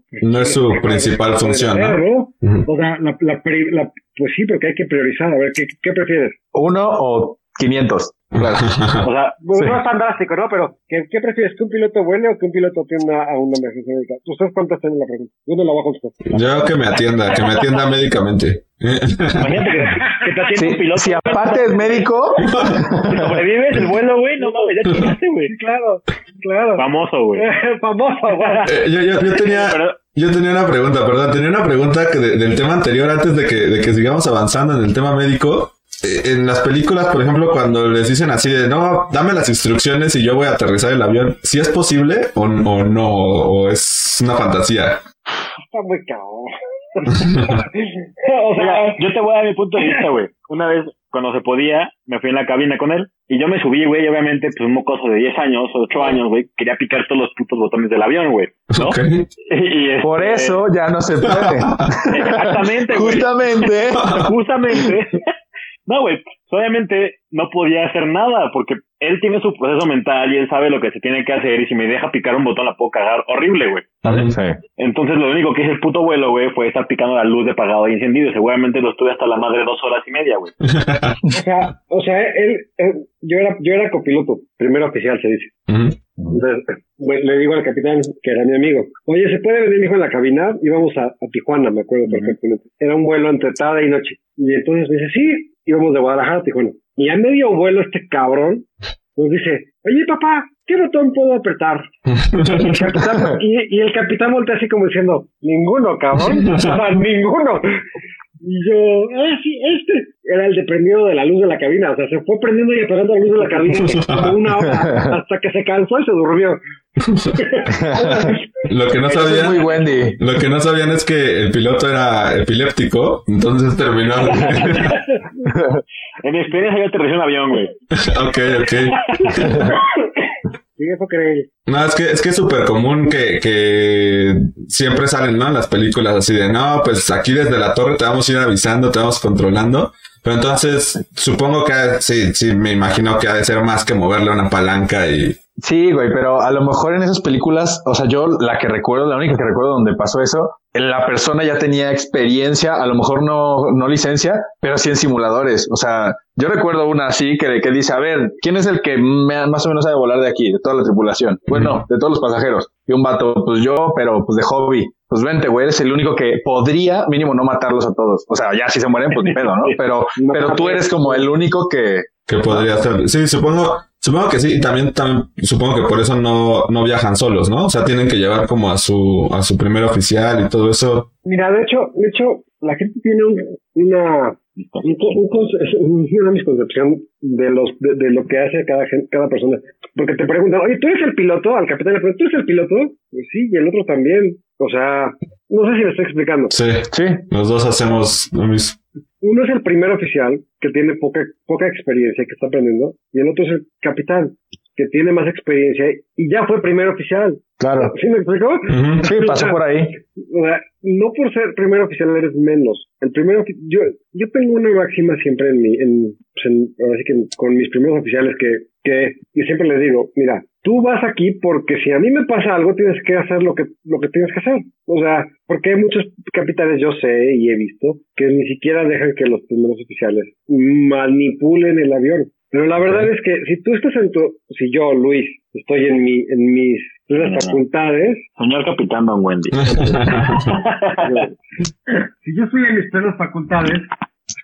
pues, No es su principal función, ¿no? O sea, la, la, pri- la- pues sí, porque hay que priorizar. A ver, ¿qué, qué prefieres? Uno o 500. Claro. O sea, Bueno, Sí. no es tan drástico, ¿no? Pero, ¿qué, qué prefieres? ¿Que un piloto vuele o que un piloto atienda a una emergencia médica? Ustedes contesten la pregunta. Yo no la a contestar. Yo que me atienda, que me atienda médicamente. imagínate que, que te atiende Sí, un piloto. si aparte es médico, sobrevives el vuelo, güey, no mames, ya chingaste, güey. Claro, claro. Famoso, güey. Famoso, güey. Eh, yo, yo, yo tenía, Pero- yo tenía una pregunta, perdón, tenía una pregunta que de- del tema anterior antes de que, de que sigamos avanzando en el tema médico. Eh, En las películas, por ejemplo, cuando les dicen así de no, dame las instrucciones y yo voy a aterrizar el avión, ¿si es posible o, o no? ¿O es una fantasía? Está muy cabrón. o sea, yo te voy a dar mi punto de vista, güey. Una vez, cuando se podía, me fui en la cabina con él y yo me subí, güey, y obviamente, pues un mocoso de 10 años, 8 años, güey, quería picar todos los putos botones del avión, güey. ¿no? Y, este, por eso ya no se puede. Exactamente, güey. Justamente. Justamente. No, güey, obviamente no podía hacer nada porque él tiene su proceso mental y él sabe lo que se tiene que hacer y si me deja picar un botón la puedo cagar horrible, güey. Sí. Entonces lo único que hizo el puto vuelo, güey, fue estar picando la luz de apagado y encendido. Seguramente lo estuve hasta la madre dos horas y media, güey. O sea, o sea, él, él- yo era, yo era copiloto, primero oficial se dice. Entonces, bueno, le digo al capitán, que era mi amigo, oye, ¿se puede venir mi hijo en la cabina? Íbamos a, a Tijuana, me acuerdo perfectamente. Era un vuelo entre tarde y noche. Y entonces me dice, sí, íbamos de Guadalajara a Tijuana. Y a medio vuelo este cabrón nos dice, oye papá, ¿qué botón puedo apretar? El capitán- y, y el capitán voltea así como diciendo, ninguno, cabrón. Ninguno. Y yo, ah, sí, este. Era el de prendido de la luz de la cabina. O sea, se fue prendiendo y apagando la luz de la cabina como una hora hasta que se cansó y se durmió. Lo que no Eso es sabían, muy Wendy. lo que no sabían es que el piloto era epiléptico, entonces terminó. En mi experiencia yo aterricé un avión, güey. ok, ok. No, es que es que es súper común que, que siempre salen, ¿no? Las películas así de, no, pues aquí desde la torre te vamos a ir avisando, te vamos controlando. Pero entonces, supongo que sí, sí, me imagino que ha de ser más que moverle una palanca y... Sí, güey, pero a lo mejor en esas películas, o sea, yo la que recuerdo, la única que recuerdo donde pasó eso, la persona ya tenía experiencia, a lo mejor no, no licencia, pero sí en simuladores. O sea, yo recuerdo una así que, que dice, a ver, ¿quién es el que me- más o menos sabe volar de aquí, de toda la tripulación? Bueno, de todos los pasajeros. Y un vato, pues yo, pero pues de hobby. Pues vente, güey, eres el único que podría mínimo no matarlos a todos. O sea, ya si se mueren, pues ni pedo, ¿no? Pero, pero tú eres como el único que, que podría ser. Sí, supongo, supongo que sí, y también, también supongo que por eso no, no viajan solos, ¿no? O sea, tienen que llevar como a su, a su primer oficial y todo eso. Mira, de hecho, de hecho, la gente tiene un- una, una misconcepción de los, de, de lo que hace cada cada persona. Porque te preguntan, oye, ¿tú eres el piloto? Al capitán le preguntan, ¿tú eres el piloto? Pues sí, y el otro también. O sea, no sé si me estoy explicando. Sí, sí, los dos hacemos lo mismo. Uno es el primer oficial, que tiene poca, poca experiencia, que está aprendiendo, y el otro es el capitán, que tiene más experiencia y ya fue primer oficial. Claro. ¿Sí me explicó? Sí, pasó por ahí. O sea, no por ser primer oficial eres menos. El primero, yo, yo tengo una máxima siempre en mi, en, pues en- ahora sí que con mis primeros oficiales que, que, y siempre les digo, mira, tú vas aquí porque si a mí me pasa algo tienes que hacer lo que, lo que tienes que hacer. O sea, porque hay muchos capitanes, yo sé y he visto, que ni siquiera dejan que los primeros oficiales manipulen el avión. Pero la verdad es que si tú estás en tu, si yo, Luis, estoy en mi, en mis plenas facultades, Señor capitán Don Wendy. si yo estoy en mis plenas facultades,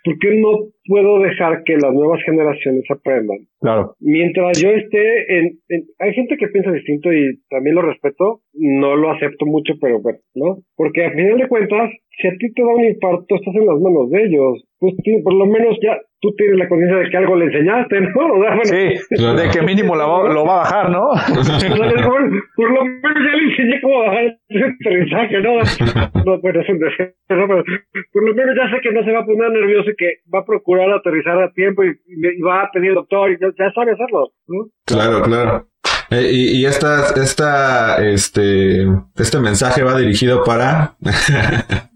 ¿por qué no puedo dejar que las nuevas generaciones aprendan? Claro. Mientras yo esté en, en- Hay gente que piensa distinto y también lo respeto, no lo acepto mucho, pero bueno, ¿no? Porque al final de cuentas, si a ti te da un infarto, estás en las manos de ellos. Pues por lo menos ya tú tienes la conciencia de que algo le enseñaste, ¿no? O sea, bueno, Sí, Claro. de que mínimo lo va, lo va a bajar, ¿no? por, por lo menos ya le enseñé cómo bajar el aterrizaje, ¿no? No, bueno, es un deseo, ¿no? pero por lo menos ya sé que no se va a poner nervioso y que va a procurar aterrizar a tiempo y, y va a pedir doctor y ya, ya sabe hacerlo, ¿no? Claro, claro. Eh, y, y esta, esta, este, este mensaje va dirigido para,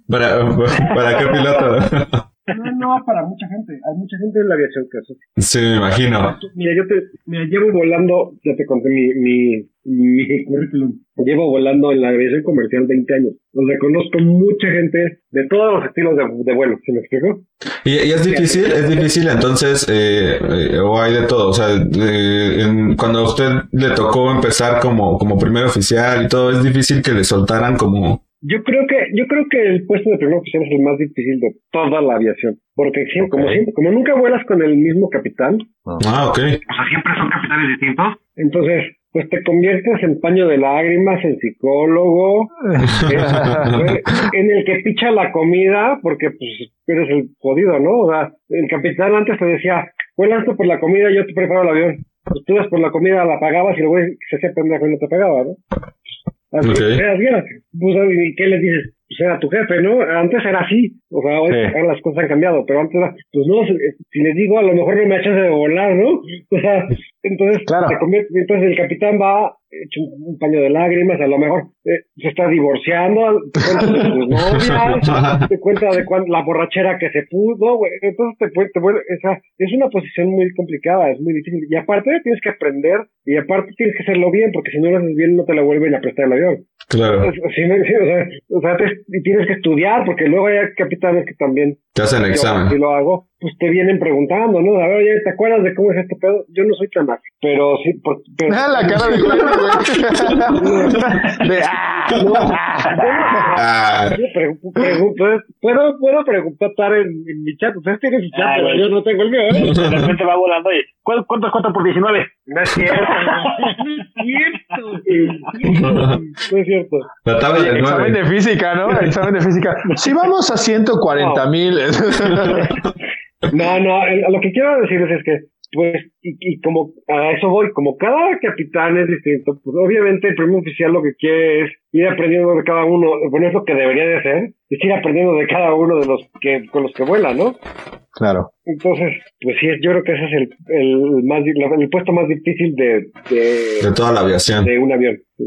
para, para qué piloto. No, no, para mucha gente. Hay mucha gente en la aviación que hace. Sí, me imagino. Mira, yo te, mira, llevo volando, ya te conté mi, mi, mi currículum. Llevo volando en la aviación comercial 20 años. Donde conozco mucha gente de todos los estilos de, de vuelo. ¿Se me explicó? Y, y es difícil, es difícil, entonces, eh, eh, o hay de todo, o sea, eh, en- cuando a usted le tocó empezar como, como primer oficial y todo, es difícil que le soltaran como, Yo creo que, yo creo que el puesto de primer oficial es el más difícil de toda la aviación. Porque siempre, como siempre, como nunca vuelas con el mismo capitán, ah, ok, o sea, siempre son capitanes distintos. Entonces, pues te conviertes en paño de lágrimas, en psicólogo, en, en el que picha la comida, porque pues eres el jodido, ¿no? O sea, el capitán antes te decía, vuelas tú por la comida, yo te preparo el avión. Pues tú ibas por la comida, la pagabas y güey se hacía pendejo y no te pagaba, ¿no? Así Ok. que, así era. Pues, ¿y qué les dices? Pues era tu jefe, ¿no? Antes era así, o sea, hoy Sí. las cosas han cambiado, pero antes pues no, si les digo, a lo mejor no me echas de volar, ¿no? O sea, entonces, Claro. se convierte- entonces el capitán va hecho un, paño de lágrimas, a lo mejor eh, se está divorciando, te cuenta de sus novias, te cuenta de cuán- la borrachera que se pudo, güey, entonces te, puede- te vuelve, esa, es una posición muy complicada, es muy difícil, y aparte tienes que aprender, y aparte tienes que hacerlo bien, porque si no lo haces bien no te la vuelven a prestar el avión. Claro. Es- sí, me- sí, o sea, o sea, te- y tienes que estudiar, porque luego hay capitanes que también, Te hacen yo, si examen. lo hago, pues te vienen preguntando, ¿no? A ver, oye, ¿te acuerdas de cómo es este pedo? Yo no soy tan así, pero sí, por- pero, Ah, la cara de güey. De, ah, Ah, ¿puedo, puedo, preguntar en, en mi chat. Ustedes tienen su chat, Ah, pero güey. yo no tengo el mío, ¿eh? De repente va volando y. ¿cuál- ¿Cuánto es 4 por 19? No es cierto. No es cierto. No es cierto. La tabla del Examen 9. de física, ¿no? Examen de física. Si vamos a 140 mil. No, no, el- lo que quiero decirles es que, pues, y, y como a eso voy, como cada capitán es distinto, pues obviamente el primer oficial lo que quiere es ir aprendiendo de cada uno, bueno, es lo que debería de hacer, es ir aprendiendo de cada uno de los que, con los que vuela, ¿no? Claro. Entonces, pues sí, yo creo que ese es el, el, más, el puesto más difícil de, de, De toda la aviación. de un avión. sí.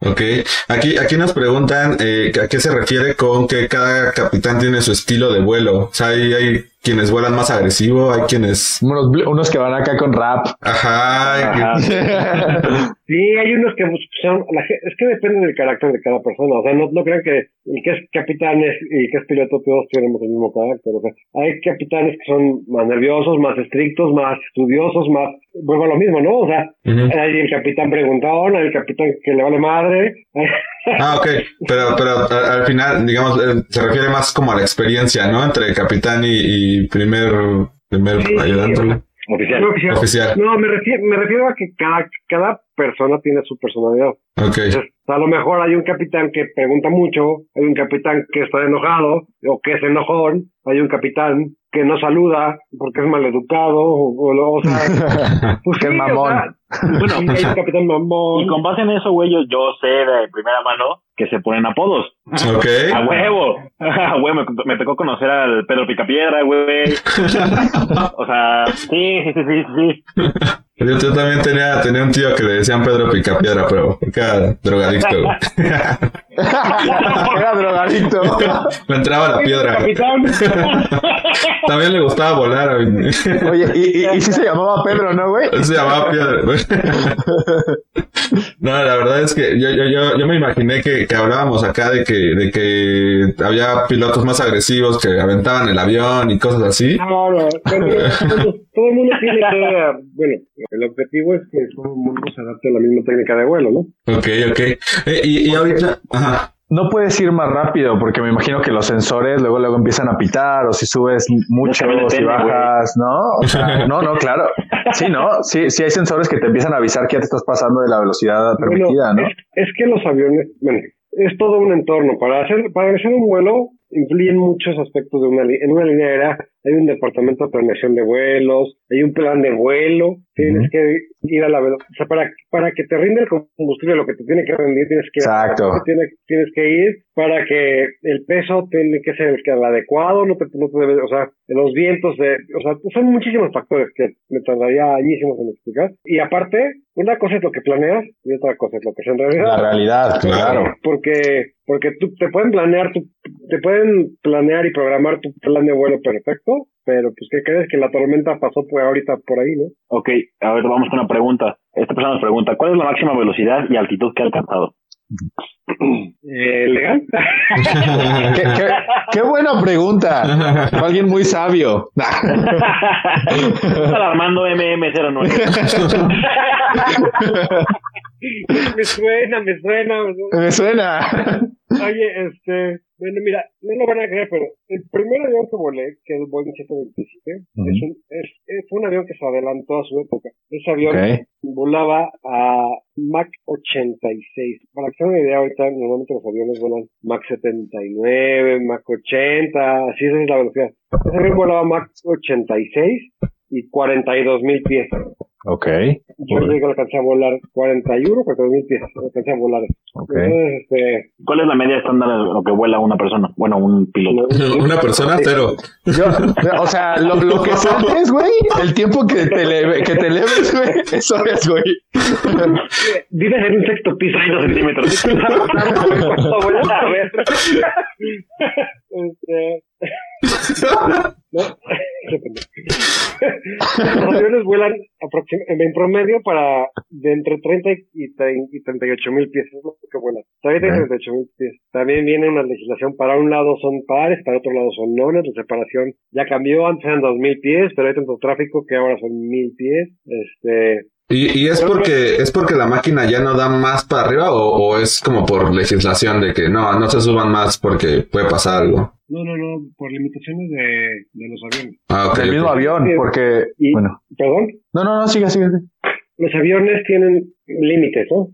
Ok. Aquí, aquí nos preguntan eh, a qué se refiere con que cada capitán tiene su estilo de vuelo. O sea, hay, hay quienes vuelan más agresivo, hay quienes. Unos, unos que van acá con rap. Ajá. Sí, hay unos que son, es que depende del carácter de cada persona, o sea, no, no crean que el que es capitán es, y el que es piloto todos tenemos el mismo carácter, o sea, hay capitanes que son más nerviosos, más estrictos, más estudiosos, más, vuelvo a lo mismo, ¿no? O sea, hay el capitán preguntón, hay el capitán que le vale madre, Ah, ok. Pero, pero al final, digamos, eh, se refiere más como a la experiencia, ¿no? Entre capitán y, y primer, primer Sí, ayudante. Oficial. No, oficial. Oficial. No, me refiero, me refiero a que cada, cada persona tiene su personalidad. Ok. Entonces, a lo mejor hay un capitán que pregunta mucho, hay un capitán que está enojado o que es enojón, hay un capitán que no saluda porque es maleducado o, o, o sea, pues sí, o mamón. sea, bueno, hay un capitán mamón. Y con base en eso, güey, yo, yo sé de primera mano que se ponen apodos. Ok. A huevo. A huevo, me, me tocó conocer al Pedro Picapiedra, güey. O sea, sí, sí, sí, sí, sí. Yo, yo también tenía, tenía un tío que le decían Pedro Picapiedra, pero era drogadicto. güey. Era drogadicto. Le entraba la piedra. También le gustaba volar. Oye, y, y, y sí se llamaba Pedro, ¿no, güey? Se llamaba piedra. güey. No, la verdad es que yo, yo, yo, yo me imaginé que, que hablábamos acá de que, de que había pilotos más agresivos que aventaban el avión y cosas así. No, no, todo, el mundo tiene que, bueno, el objetivo es que todo el mundo se adapte a la misma técnica de vuelo, ¿no? Ok, ok. Eh, y, y ahorita, ajá. No puedes ir más rápido porque me imagino que los sensores luego luego empiezan a pitar o si subes mucho también o si bajas, ¿no? O sea, no, no, claro. Sí, ¿no? Sí, sí hay sensores que te empiezan a avisar que ya te estás pasando de la velocidad permitida, ¿no? es, es que los aviones, bueno, es todo un entorno. Para hacer, para hacer un vuelo influyen muchos aspectos de una en una línea aérea. Hay un departamento de planeación de vuelos, hay un plan de vuelo, tienes que ir a la velocidad. O sea, para, para que te rinde el combustible, lo que te tiene que rendir, tienes que, Exacto. tienes, tienes que ir para que el peso tiene que ser el, que- el adecuado, no te, no te debe- o sea, los vientos, de, o sea, son muchísimos factores que me tardaría añísimos en explicar. Y aparte, una cosa es lo que planeas y otra cosa es lo que es en realidad. La realidad, claro. Porque, porque tú te pueden planear tu, te pueden planear y programar tu plan de vuelo perfecto, pero pues ¿qué crees que la tormenta pasó por ahorita por ahí, ¿no? Ok, a ver, vamos con una pregunta. Esta persona nos pregunta, ¿cuál es la máxima velocidad y altitud que ha alcanzado? Eh, ¿Legal? ¿Qué, qué, qué buena pregunta. Alguien muy sabio. Armando MM09. me suena, me suena, me suena. Oye, este, bueno, mira, no lo van a creer, pero el primer avión que volé, que es el Boeing 727, es un, es, es- un avión que se adelantó a su época. Ese avión volaba a Mach 86. Para que se den una idea, ahorita normalmente los aviones vuelan Mach 79, Mach 80, así es la velocidad. Ese avión volaba Mach 86 y 42 mil pies. Ok, Yo llegué a alcancé a volar 41, 42 mil pies, alcancé a volar. ok. Entonces, este, ¿Cuál es la media estándar de lo que vuela una persona? Bueno, un piloto. Una persona, cero. Yo, o sea, lo, lo que saltes, güey, el tiempo que te, leve- que te eleves, güey, eso es, güey. vives en un sexto piso ahí dos centímetros. a ver. Este, ¿no? Los aviones vuelan en promedio para de entre 30 y, 30 y 38 mil pies. Es lo que vuelan. Todavía hay Ok. 38 mil pies. También viene una legislación. Para un lado son pares, para otro lado son nones. La separación ya cambió. Antes eran 2 mil pies, pero hay tanto tráfico que ahora son mil pies. Este, ¿Y, y es porque es porque la máquina ya no da más para arriba o, o es como por legislación de que no, no se suban más porque puede pasar algo? No, no, no, por limitaciones de, de los aviones. Ah, ok. Del mismo avión, porque, Y- bueno. Perdón. No, no, no, sigue, sigue. sigue. Los aviones tienen límites, ¿no?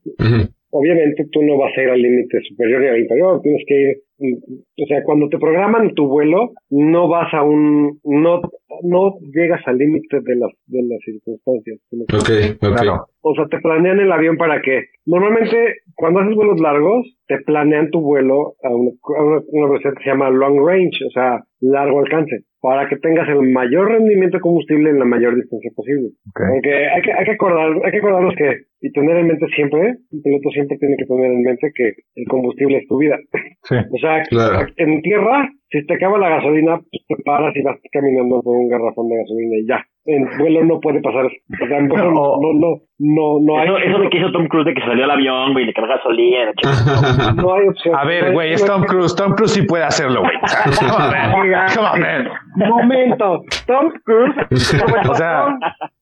Obviamente tú no vas a ir al límite superior ni al inferior, tienes que ir, o sea, cuando te programan tu vuelo, no vas a un, no, no llegas al límite de las, de las circunstancias. Ok, ok. Claro. O sea, te planean el avión para que, normalmente cuando haces vuelos largos, te planean tu vuelo a una, a una, una velocidad que se llama long range, o sea, largo alcance, para que tengas el mayor rendimiento de combustible en la mayor distancia posible. Ok. Aunque hay que, hay que acordar, hay que acordarnos que, y tener en mente siempre, un piloto siempre tiene que tener en mente que el combustible es tu vida. Sí. O sea, Claro. en tierra, si te acaba la gasolina, pues te paras y vas caminando por un garrafón de gasolina y ya. En vuelo no puede pasar. O sea, en vuelo no, no, no, no, no hay. Eso, eso de que hizo Tom Cruise de que salió al avión, güey, y le carga gasolina. No hay opción. A No ver, güey, no es Tom Cruise. Tom Cruise sí puede hacerlo, güey. O sea, come on, man. Come on, man. Momento. Tom Cruise. O sea,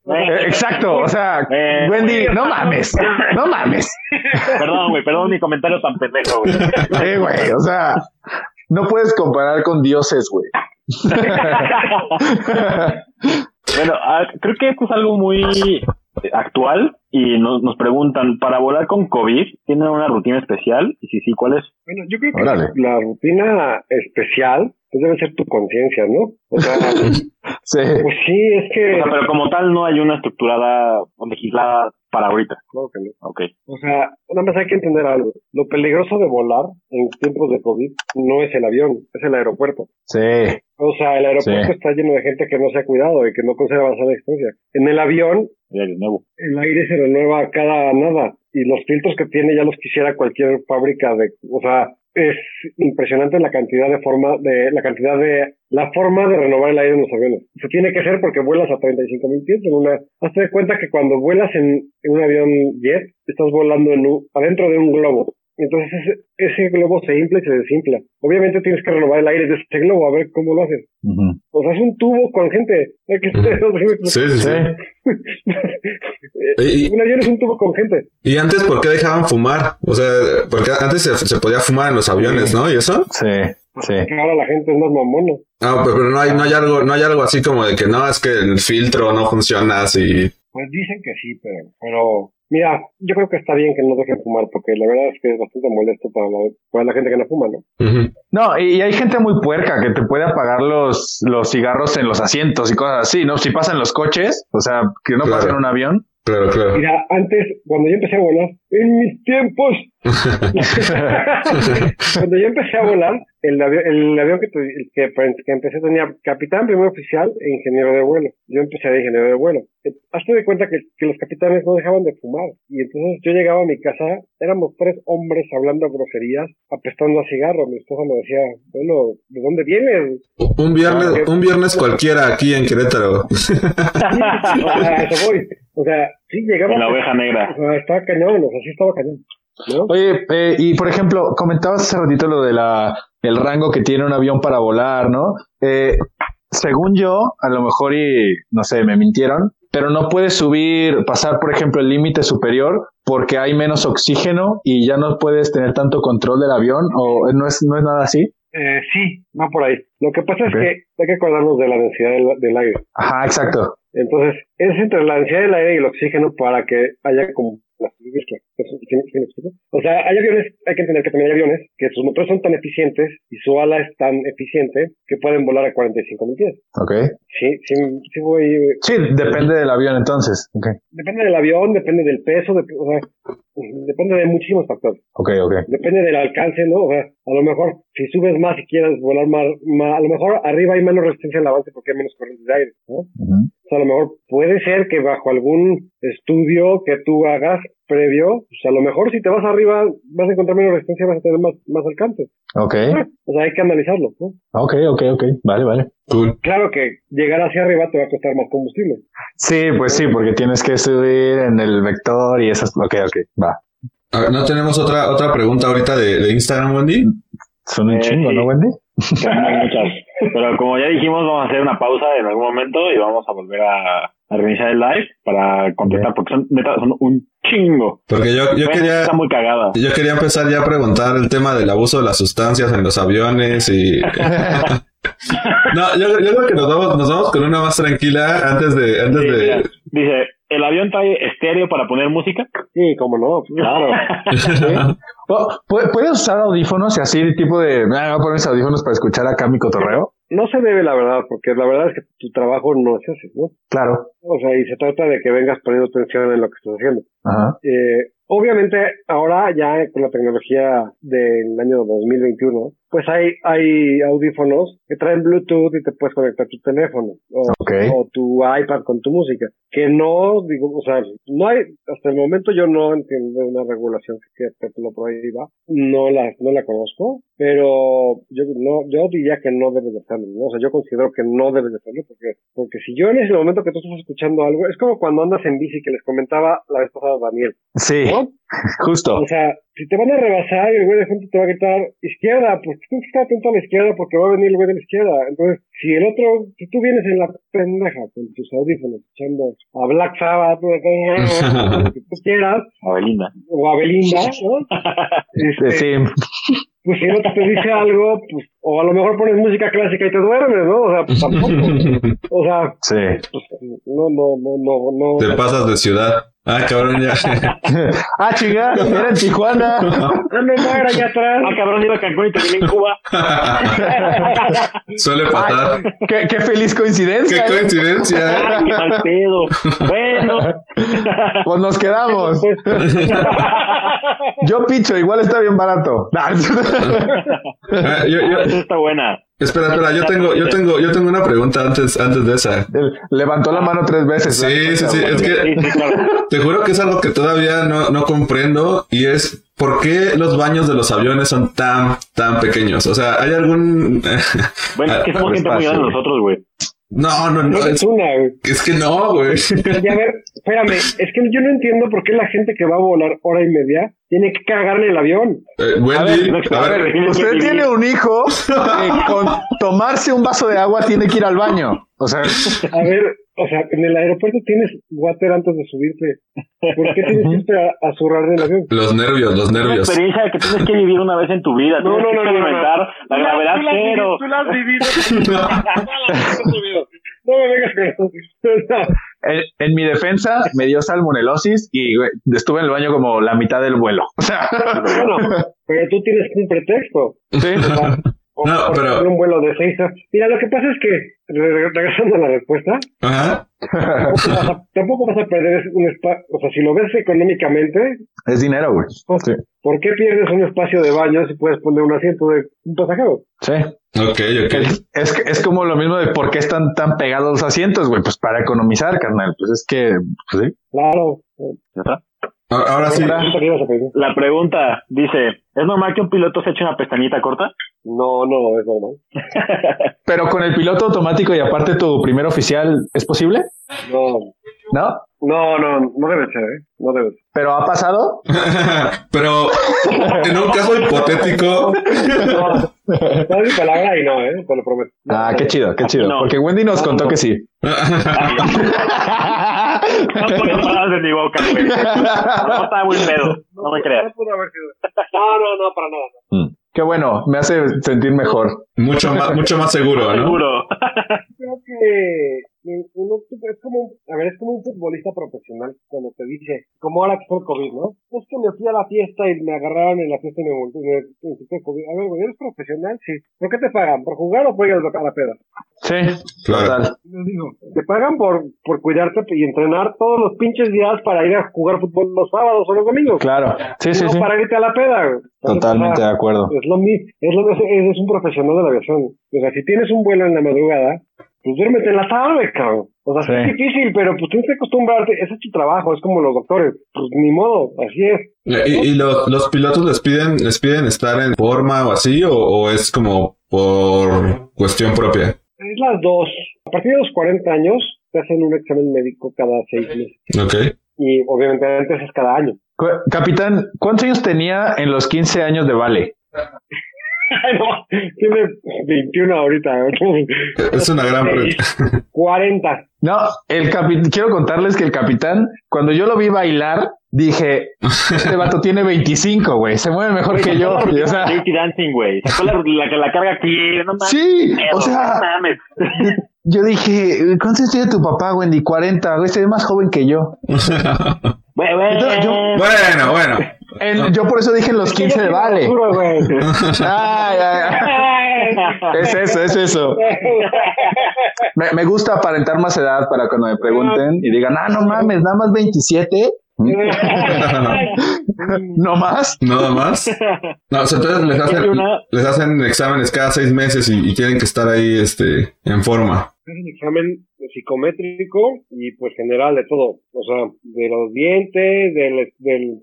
eh, exacto. O sea, Eh, Wendy, no mames. No mames. Perdón, güey, perdón mi comentario tan pendejo, güey. Sí, güey. O sea, no puedes comparar con dioses, güey. Bueno, ah, creo que esto es algo muy actual y nos, nos preguntan, ¿para volar con COVID tienen una rutina especial? Y si sí, ¿cuál es? Bueno, yo creo que Órale. la rutina especial pues debe ser tu conciencia, ¿no? O sea, Sí. pues sí, es que... O sea, pero como tal no hay una estructurada o legislada para ahorita. Claro que no. Ok. O sea, nada más hay que entender algo. Lo peligroso de volar en tiempos de COVID no es el avión, es el aeropuerto. Sí. O sea, el aeropuerto Sí. está lleno de gente que no se ha cuidado y que no conserva la distancia. En el avión, nuevo. el aire se renueva cada nada y los filtros que tiene ya los quisiera cualquier fábrica de, o sea, es impresionante la cantidad de forma de la cantidad de la forma de renovar el aire en los aviones. Se tiene que hacer porque vuelas a 35 mil pies en una hazte de cuenta que cuando vuelas en, en un avión jet estás volando en un- adentro de un globo. Entonces ese, ese globo se infla y se desinfla. Obviamente tienes que renovar el aire de ese globo a ver cómo lo haces. O sea, es un tubo con gente. Hay que- Sí, sí, sí. Y- un avión es un tubo con gente. ¿Y antes por qué dejaban fumar? O sea, porque antes se, se podía fumar en los aviones, ¿no? ¿Y eso? Sí. Sí. Ahora la gente es más mamona. Ah, pero, pero no hay, no hay algo, no hay algo así como de que no, es que el filtro no funciona así. Pues dicen que sí, pero, pero mira, yo creo que está bien que no dejen fumar, porque la verdad es que es bastante molesto para la, para la gente que no fuma, ¿no? No, y, hay gente muy puerca que te puede apagar los, los cigarros en los asientos y cosas así, ¿no? Si pasan los coches, o sea, que no Claro. pasen en un avión. Claro, claro. Mira, antes, cuando yo empecé a volar, en mis tiempos, cuando yo empecé a volar, el avión, el avión que, el que, que empecé tenía capitán, primer oficial e ingeniero de vuelo. Yo empecé de ingeniero de vuelo. Hazte de cuenta que, que los capitanes no dejaban de fumar. Y entonces yo llegaba a mi casa, éramos tres hombres hablando groserías, apestando a cigarro. Mi esposa me decía, bueno, ¿de dónde vienes? Un viernes, un viernes cualquiera aquí en Querétaro. O sea, a eso voy. O sea, sí, llegaba. En la oveja negra. O sea, estaba cañón, o sea, sí estaba cañón. ¿No? Oye, eh, y por ejemplo, comentabas hace ratito lo de la, el rango que tiene un avión para volar, ¿no? Eh, según yo, a lo mejor y, no sé, me mintieron, pero no puedes subir, pasar, por ejemplo, el límite superior porque hay menos oxígeno y ya no puedes tener tanto control del avión, o no es, no es nada así. Eh, sí, va por ahí. Lo que pasa es que hay que acordarnos de la densidad del, del aire. Ajá, exacto. Entonces, es entre la densidad del aire y el oxígeno para que haya como O sea, hay aviones, hay que entender que también hay aviones que sus motores son tan eficientes y su ala es tan eficiente que pueden volar a 45 mil pies. Ok. Sí, sí, sí voy... Sí, depende del avión entonces. Ok, Depende del avión, depende del peso, dep- o sea, depende de muchísimos factores. ok, ok. Depende del alcance, ¿no? O sea, a lo mejor si subes más y quieres volar más, más- a lo mejor arriba hay menos resistencia al avance porque hay menos corriente de aire, ¿no? Ujú. O sea, a lo mejor puede ser que bajo algún estudio que tú hagas previo, pues a lo mejor si te vas arriba vas a encontrar menos resistencia, vas a tener más, más alcance. Ok, O sea, hay que analizarlo, ¿no? ok, ok, ok. Vale, vale. Cool. Claro que llegar hacia arriba te va a costar más combustible. Sí, pues sí, porque tienes que subir en el vector y esas. Ok, ok, va. A ver, ¿No tenemos otra otra pregunta ahorita de, de Instagram, Wendy? Son un Eh, chingo, sí. ¿no, Wendy? Muchas. Pero como ya dijimos, vamos a hacer una pausa en algún momento y vamos a volver a, a reiniciar el live para contestar, porque son, neta, son un chingo. Porque yo, quería Está muy cagada. yo quería empezar ya a preguntar el tema del abuso de las sustancias en los aviones y no, yo, yo creo que nos vamos, nos vamos con una más tranquila antes de antes Sí, mira, de dice, ¿el avión trae estéreo para poner música? Sí, cómo no. Claro. Oh, ¿pu- ¿Puedes usar audífonos y así, tipo de. Ah, voy a poner mis audífonos para escuchar acá mi cotorreo? No se debe, la verdad, porque la verdad es que tu trabajo no es ese, ¿no? Claro. O sea, y se trata de que vengas poniendo atención en lo que estás haciendo. Ajá. Eh, obviamente, ahora ya con la tecnología del año 2021, pues hay, hay audífonos que traen Bluetooth y te puedes conectar tu teléfono o, Ok. o tu iPad con tu música. Que no, digo, o sea, no hay, hasta el momento yo no entiendo una regulación que, que te lo prohíba. No la, no la conozco, pero yo no, yo diría que no debes de hacerlo, ¿no? O sea, yo considero que no debes de hacerlo porque, porque si yo en ese momento que tú estás escuchando algo, es como cuando andas en bici que les comentaba la vez pasada a Daniel, Sí, ¿no? justo. O sea, si te van a rebasar y el güey de frente te va a gritar izquierda, pues tú tienes que estar atento a la izquierda porque va a venir el güey de la izquierda. Entonces, si el otro, si tú vienes en la pendeja con tus audífonos escuchando a Black Sabbath, o a- lo que tú quieras, A Belinda. o a Belinda, ¿no? Este, Sí, Pues si el otro te dice algo, pues, o a lo mejor pones música clásica y te duermes, ¿no? O sea, pues tampoco. O sea, sí. pues, no, no, no, no, no. te pasas de ciudad. Ah, cabrón, ya. ah, chinga, era en Tijuana. Ah, no, no, era allá atrás. Ah, cabrón, iba a Cancún y terminé en Cuba. Suele pasar. qué, qué feliz Qué coincidencia. ¿eh? coincidencia. Ah, qué mal pedo. Bueno. Pues nos quedamos. Yo picho, igual está bien barato. Ah, yo- yo- Esa está buena. espera, espera, yo tengo, yo tengo, yo tengo una pregunta antes, antes de esa. Levantó la mano tres veces. Sí, sí, sí. Es que te juro que es algo que todavía no, no comprendo y es ¿por qué los baños de los aviones son tan, tan pequeños? O sea, ¿hay algún...? Bueno, es que somos gente muy grande nosotros, güey. No, no, no. No Es, una, güey. es que no, güey. Y a ver, espérame, es que yo no entiendo por qué la gente que va a volar hora y media tiene que cagar en el avión. Eh, Wendy, no, a a ver, ver, tienes Usted que tiene un hijo que con tomarse un vaso de agua tiene que ir al baño. O sea, A ver, o sea, en el aeropuerto tienes water antes de subirte. ¿Por qué tienes que irte a, a zurrar el avión? los nervios, los Una nervios. experiencia que tienes que vivir una vez en tu vida. No, Tienes no, que no, no, no, no. experimentar la gravedad Tú cero. vivido, Tú la has vivido. No me vengas con eso. en, en mi defensa me dio salmonelosis y güey, estuve en el baño como la mitad del vuelo. O sea, Bueno, pero tú tienes un pretexto. sí. O, No, por pero- un vuelo de seis horas. Mira, lo que pasa es que, re- regresando a la respuesta, Ajá. tampoco vas a, tampoco vas a perder un espacio. O sea, si lo ves económicamente, Es dinero, güey. Sí. ¿por qué pierdes un espacio de baño si puedes poner un asiento de un pasajero? Sí. Ok, ok. Es, es, que- es como lo mismo de por qué están tan pegados los asientos, güey. Pues para economizar, carnal. Pues es que, pues sí. Claro. ¿Ya está? Ahora sí. La pregunta dice, ¿es normal que un piloto se eche una pestañita corta? No, no, es normal. Pero con el piloto automático y aparte tu primer oficial, ¿es posible? No, ¿No? no, no, no debe ser, ¿eh? No debe ser. ¿Pero ha pasado? Pero en un caso hipotético, No, no es mi palabra y no, ¿eh? Te lo prometo. Ah, qué chido, qué chido. No. Porque Wendy nos contó que sí. No palabras en mi boca, güey. No estaba muy pedo. No me creas. No. No, no, no, para nada. Mm. Qué bueno, me hace sentir mejor. mucho más, mucho más seguro, ¿no? Seguro. Creo que uno, es como, a ver, es como un futbolista profesional cuando te dice, como ahora que fue el COVID, ¿no? Es que me fui a la fiesta y me agarraron en la fiesta y me volví, me, me, me COVID. A ver, güey, ¿eres profesional? Sí. ¿Por qué te pagan? ¿Por jugar o por ir a la peda? Sí, Claro. total. Les digo, te pagan por, por cuidarte y entrenar todos los pinches días para ir a jugar fútbol los sábados o los domingos. Claro. Sí, sí, no sí. para irte a la peda, güey. Totalmente de acuerdo. Es lo mismo, es lo es, es un profesional de la aviación. O sea, si tienes un vuelo en la madrugada, pues duérmete en la tarde, cabrón. O sea, sí. Es difícil, pero pues tienes que acostumbrarte, ese es tu trabajo, es como los doctores. Pues ni modo, así es. ¿Y, y los, los pilotos les piden, les piden estar en forma o así, o, o es como por cuestión propia? Es las dos. A partir de los 40 años, te hacen un examen médico cada seis meses. Ok. Y obviamente antes es cada año. Capitán, ¿cuántos años tenía en los 15 años de Vale? no, tiene 21 ahorita. Es una gran pregunta. 40. No, el capi- quiero contarles que el capitán, cuando yo lo vi bailar, dije, este vato tiene 25, güey, se mueve mejor que yo. Y, o sea, Dirty Dancing, güey. Sacó la, la que la carga aquí. No mames. sí, pedo, o sea, no mames. yo dije, ¿cuántos años tiene tu papá, Wendy? 40, güey, se ve más joven que yo. Yo- Bueno, bueno. En- yo por eso dije en los 15 de Vale. Ay, ay, ay. Es eso, es eso. Me, me gusta aparentar más edad para cuando me pregunten y digan, ah, no mames, nada más 27. No más. Nada más. No, o sea, entonces les hacen, les hacen exámenes cada seis meses y, y tienen que estar ahí este, en forma. Examen psicométrico y pues general de todo. O sea, de los dientes, del, del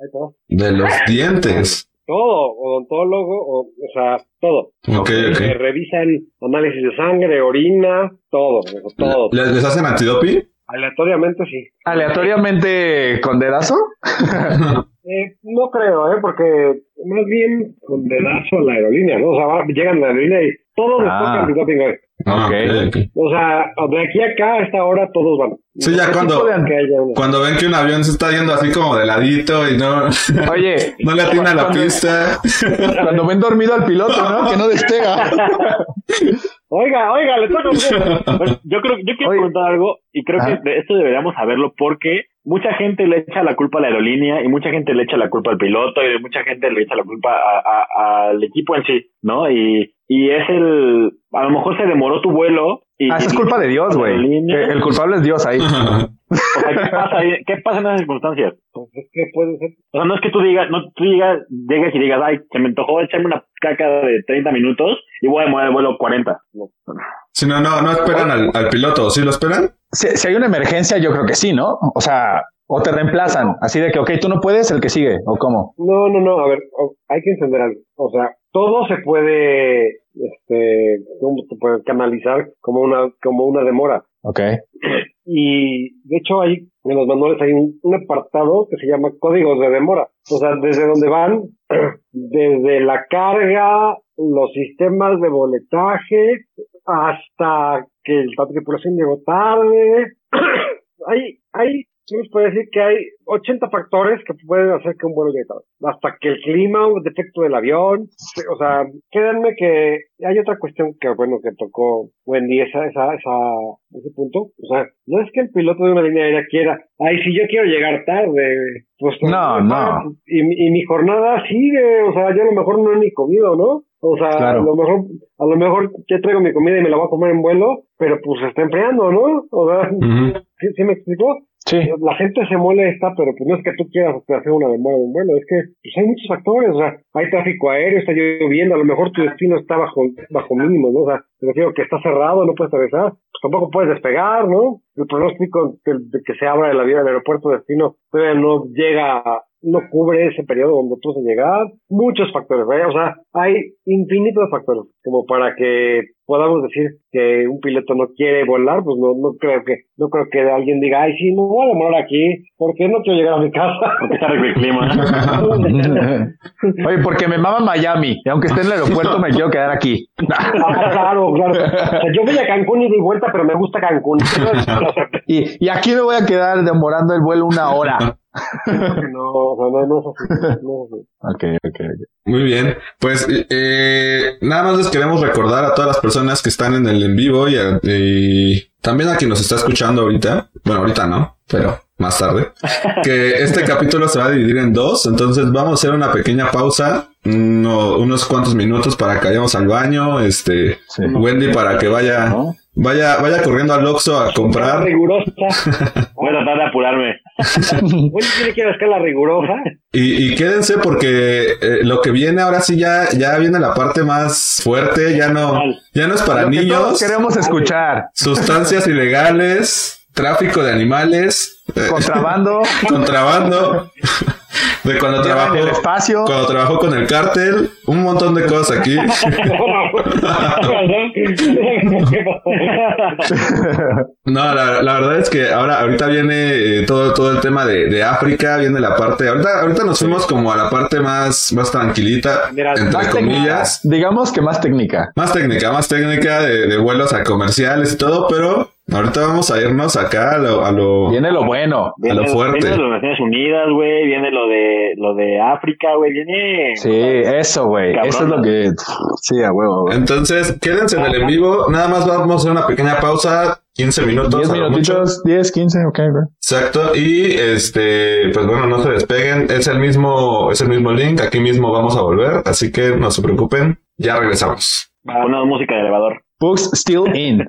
ahí todo. De los dientes. Todo, odontólogo, o, o sea, todo. Ok, Eh, ok. revisan análisis de sangre, orina, todo, todo. ¿Les, les hacen antidoping? Aleatoriamente sí. Aleatoriamente con dedazo. Eh, no creo, ¿eh? Porque más bien con dedazo a la aerolínea, ¿no? O sea, va- llegan a la aerolínea y todos les Ah. toca antidoping, güey. Ah, Ok. ok, ok. O sea, de aquí a acá, a esta hora, todos van. Sí, ya ¿Qué cuando- Cuando ven que un avión se está yendo así como de ladito y no, Oye, no le atina la pista. cuando ven dormido al piloto, ¿no? Que no despega. Oiga, oiga, le toca yo creo, yo quiero Oye. preguntar algo y creo que de esto deberíamos saberlo porque mucha gente le echa la culpa a la aerolínea y mucha gente le echa la culpa al piloto y mucha gente le echa la culpa a- a- al equipo en sí, ¿no? Y, y es el, a lo mejor se demoró tu vuelo y... Ah, es culpa de Dios, güey. El culpable es Dios ahí. O sea, ¿qué pasa ahí? ¿Qué pasa en esas circunstancias? Pues es que puede ser. O sea, no es que tú digas, no tú digas, llegues y digas, ay, se me antojó echarme una caca de 30 minutos y voy a demorar el vuelo 40. No. Si no, no, no esperan al, al piloto. ¿Sí lo esperan? Si, si hay una emergencia, yo creo que sí, ¿no? O sea, o te reemplazan. Así de que, ok, tú no puedes, el que sigue, o cómo. No, no, no, a ver, o- hay que entender algo. O sea, todo se puede, este, ¿cómo se puede canalizar como una, como una demora. Ok. Y de hecho hay, en los manuales hay un, un apartado que se llama códigos de demora. O sea, desde donde van, desde la carga, los sistemas de boletaje, hasta que la tripulación llegó tarde. hay, hay, ¿qué les puede decir? Que hay 80 factores que pueden hacer que un vuelo llegue tarde. Hasta que el clima, un defecto del avión. O sea, créanme que hay otra cuestión que, bueno, que tocó Wendy, esa, esa, esa, ese punto. O sea, no es que el piloto de una línea aérea quiera, ay, si yo quiero llegar tarde, pues No, no. Y, y mi jornada sigue, o sea, yo a lo mejor no he ni comido, ¿no? O sea, Claro. a lo mejor, a lo mejor ya traigo mi comida y me la voy a comer en vuelo, pero pues se está enfriando, ¿no? O sea, Ujú. ¿sí, sí me explico? Sí. La gente se molesta, pero pues no es que tú quieras hacer una demora de un vuelo, es que pues hay muchos factores, o sea, hay tráfico aéreo, está lloviendo, a lo mejor tu destino está bajo, bajo mínimo, ¿no? O sea, me refiero que está cerrado, no puedes atravesar, pues tampoco puedes despegar, ¿no? El pronóstico de, de que se abra la vía del aeropuerto de destino todavía no llega, a- no cubre ese periodo donde tú a llegar, muchos factores, ¿eh? o sea, hay infinitos factores, como para que podamos decir que un piloto no quiere volar, pues no, no creo que, no creo que alguien diga, ay, sí, me voy a demorar aquí, porque no quiero llegar a mi casa. Porque está el clima. Oye, porque me mama Miami. Y aunque esté en el aeropuerto, me quiero quedar aquí. Ah, claro, claro. O sea, yo voy a Cancún y di vuelta, pero me gusta Cancún. Y, y aquí me voy a quedar demorando el vuelo una hora. no, no, no. No. Ok, ok, ok. Muy bien. Pues eh, nada más les queremos recordar a todas las personas personas que están en el en vivo y, y también a quien nos está escuchando ahorita. Bueno, ahorita no, pero más tarde. Que este capítulo se va a dividir en dos, entonces vamos a hacer una pequeña pausa, uno- unos cuantos minutos para que vayamos al baño, este, Sí. Wendy para que vaya, ¿no? Vaya, vaya corriendo al Oxxo a comprar. Rigurosa. Voy a tratar de apurarme. Oye, tiene que ir a escala rigurosa. Y, y quédense porque eh, lo que viene ahora sí ya, ya viene la parte más fuerte, ya no, ya no es para Lo que niños, todos queremos escuchar. sustancias ilegales, tráfico de animales, eh, Contrabando, contrabando, de cuando guerra en el trabajó, espacio. cuando trabajó con el cártel, un montón de cosas aquí. No, la, la verdad es que ahora, ahorita viene eh, todo, todo el tema de, de África, viene la parte, ahorita, ahorita nos fuimos como a la parte más, más tranquilita, Mira, entre más comillas. Digamos que más técnica. Más técnica, más técnica de, de vuelos a comerciales y todo, pero ahorita vamos a irnos acá a lo, a lo, Viene lo bueno. a lo fuerte. Viene lo de las Naciones Unidas, güey. Viene lo de, lo de África, güey. Viene. Sí, eso, güey. Eso es lo que. Sí, a huevo. güey. Entonces, quédense en el en vivo, nada más vamos a hacer una pequeña pausa, 15 minutos. 10 a lo mucho. minutitos, 10, 15, ok, güey. Exacto, y este, pues bueno, no se despeguen, es el mismo, es el mismo link, aquí mismo vamos a volver, así que no se preocupen, ya regresamos. Una música de elevador. Books still in.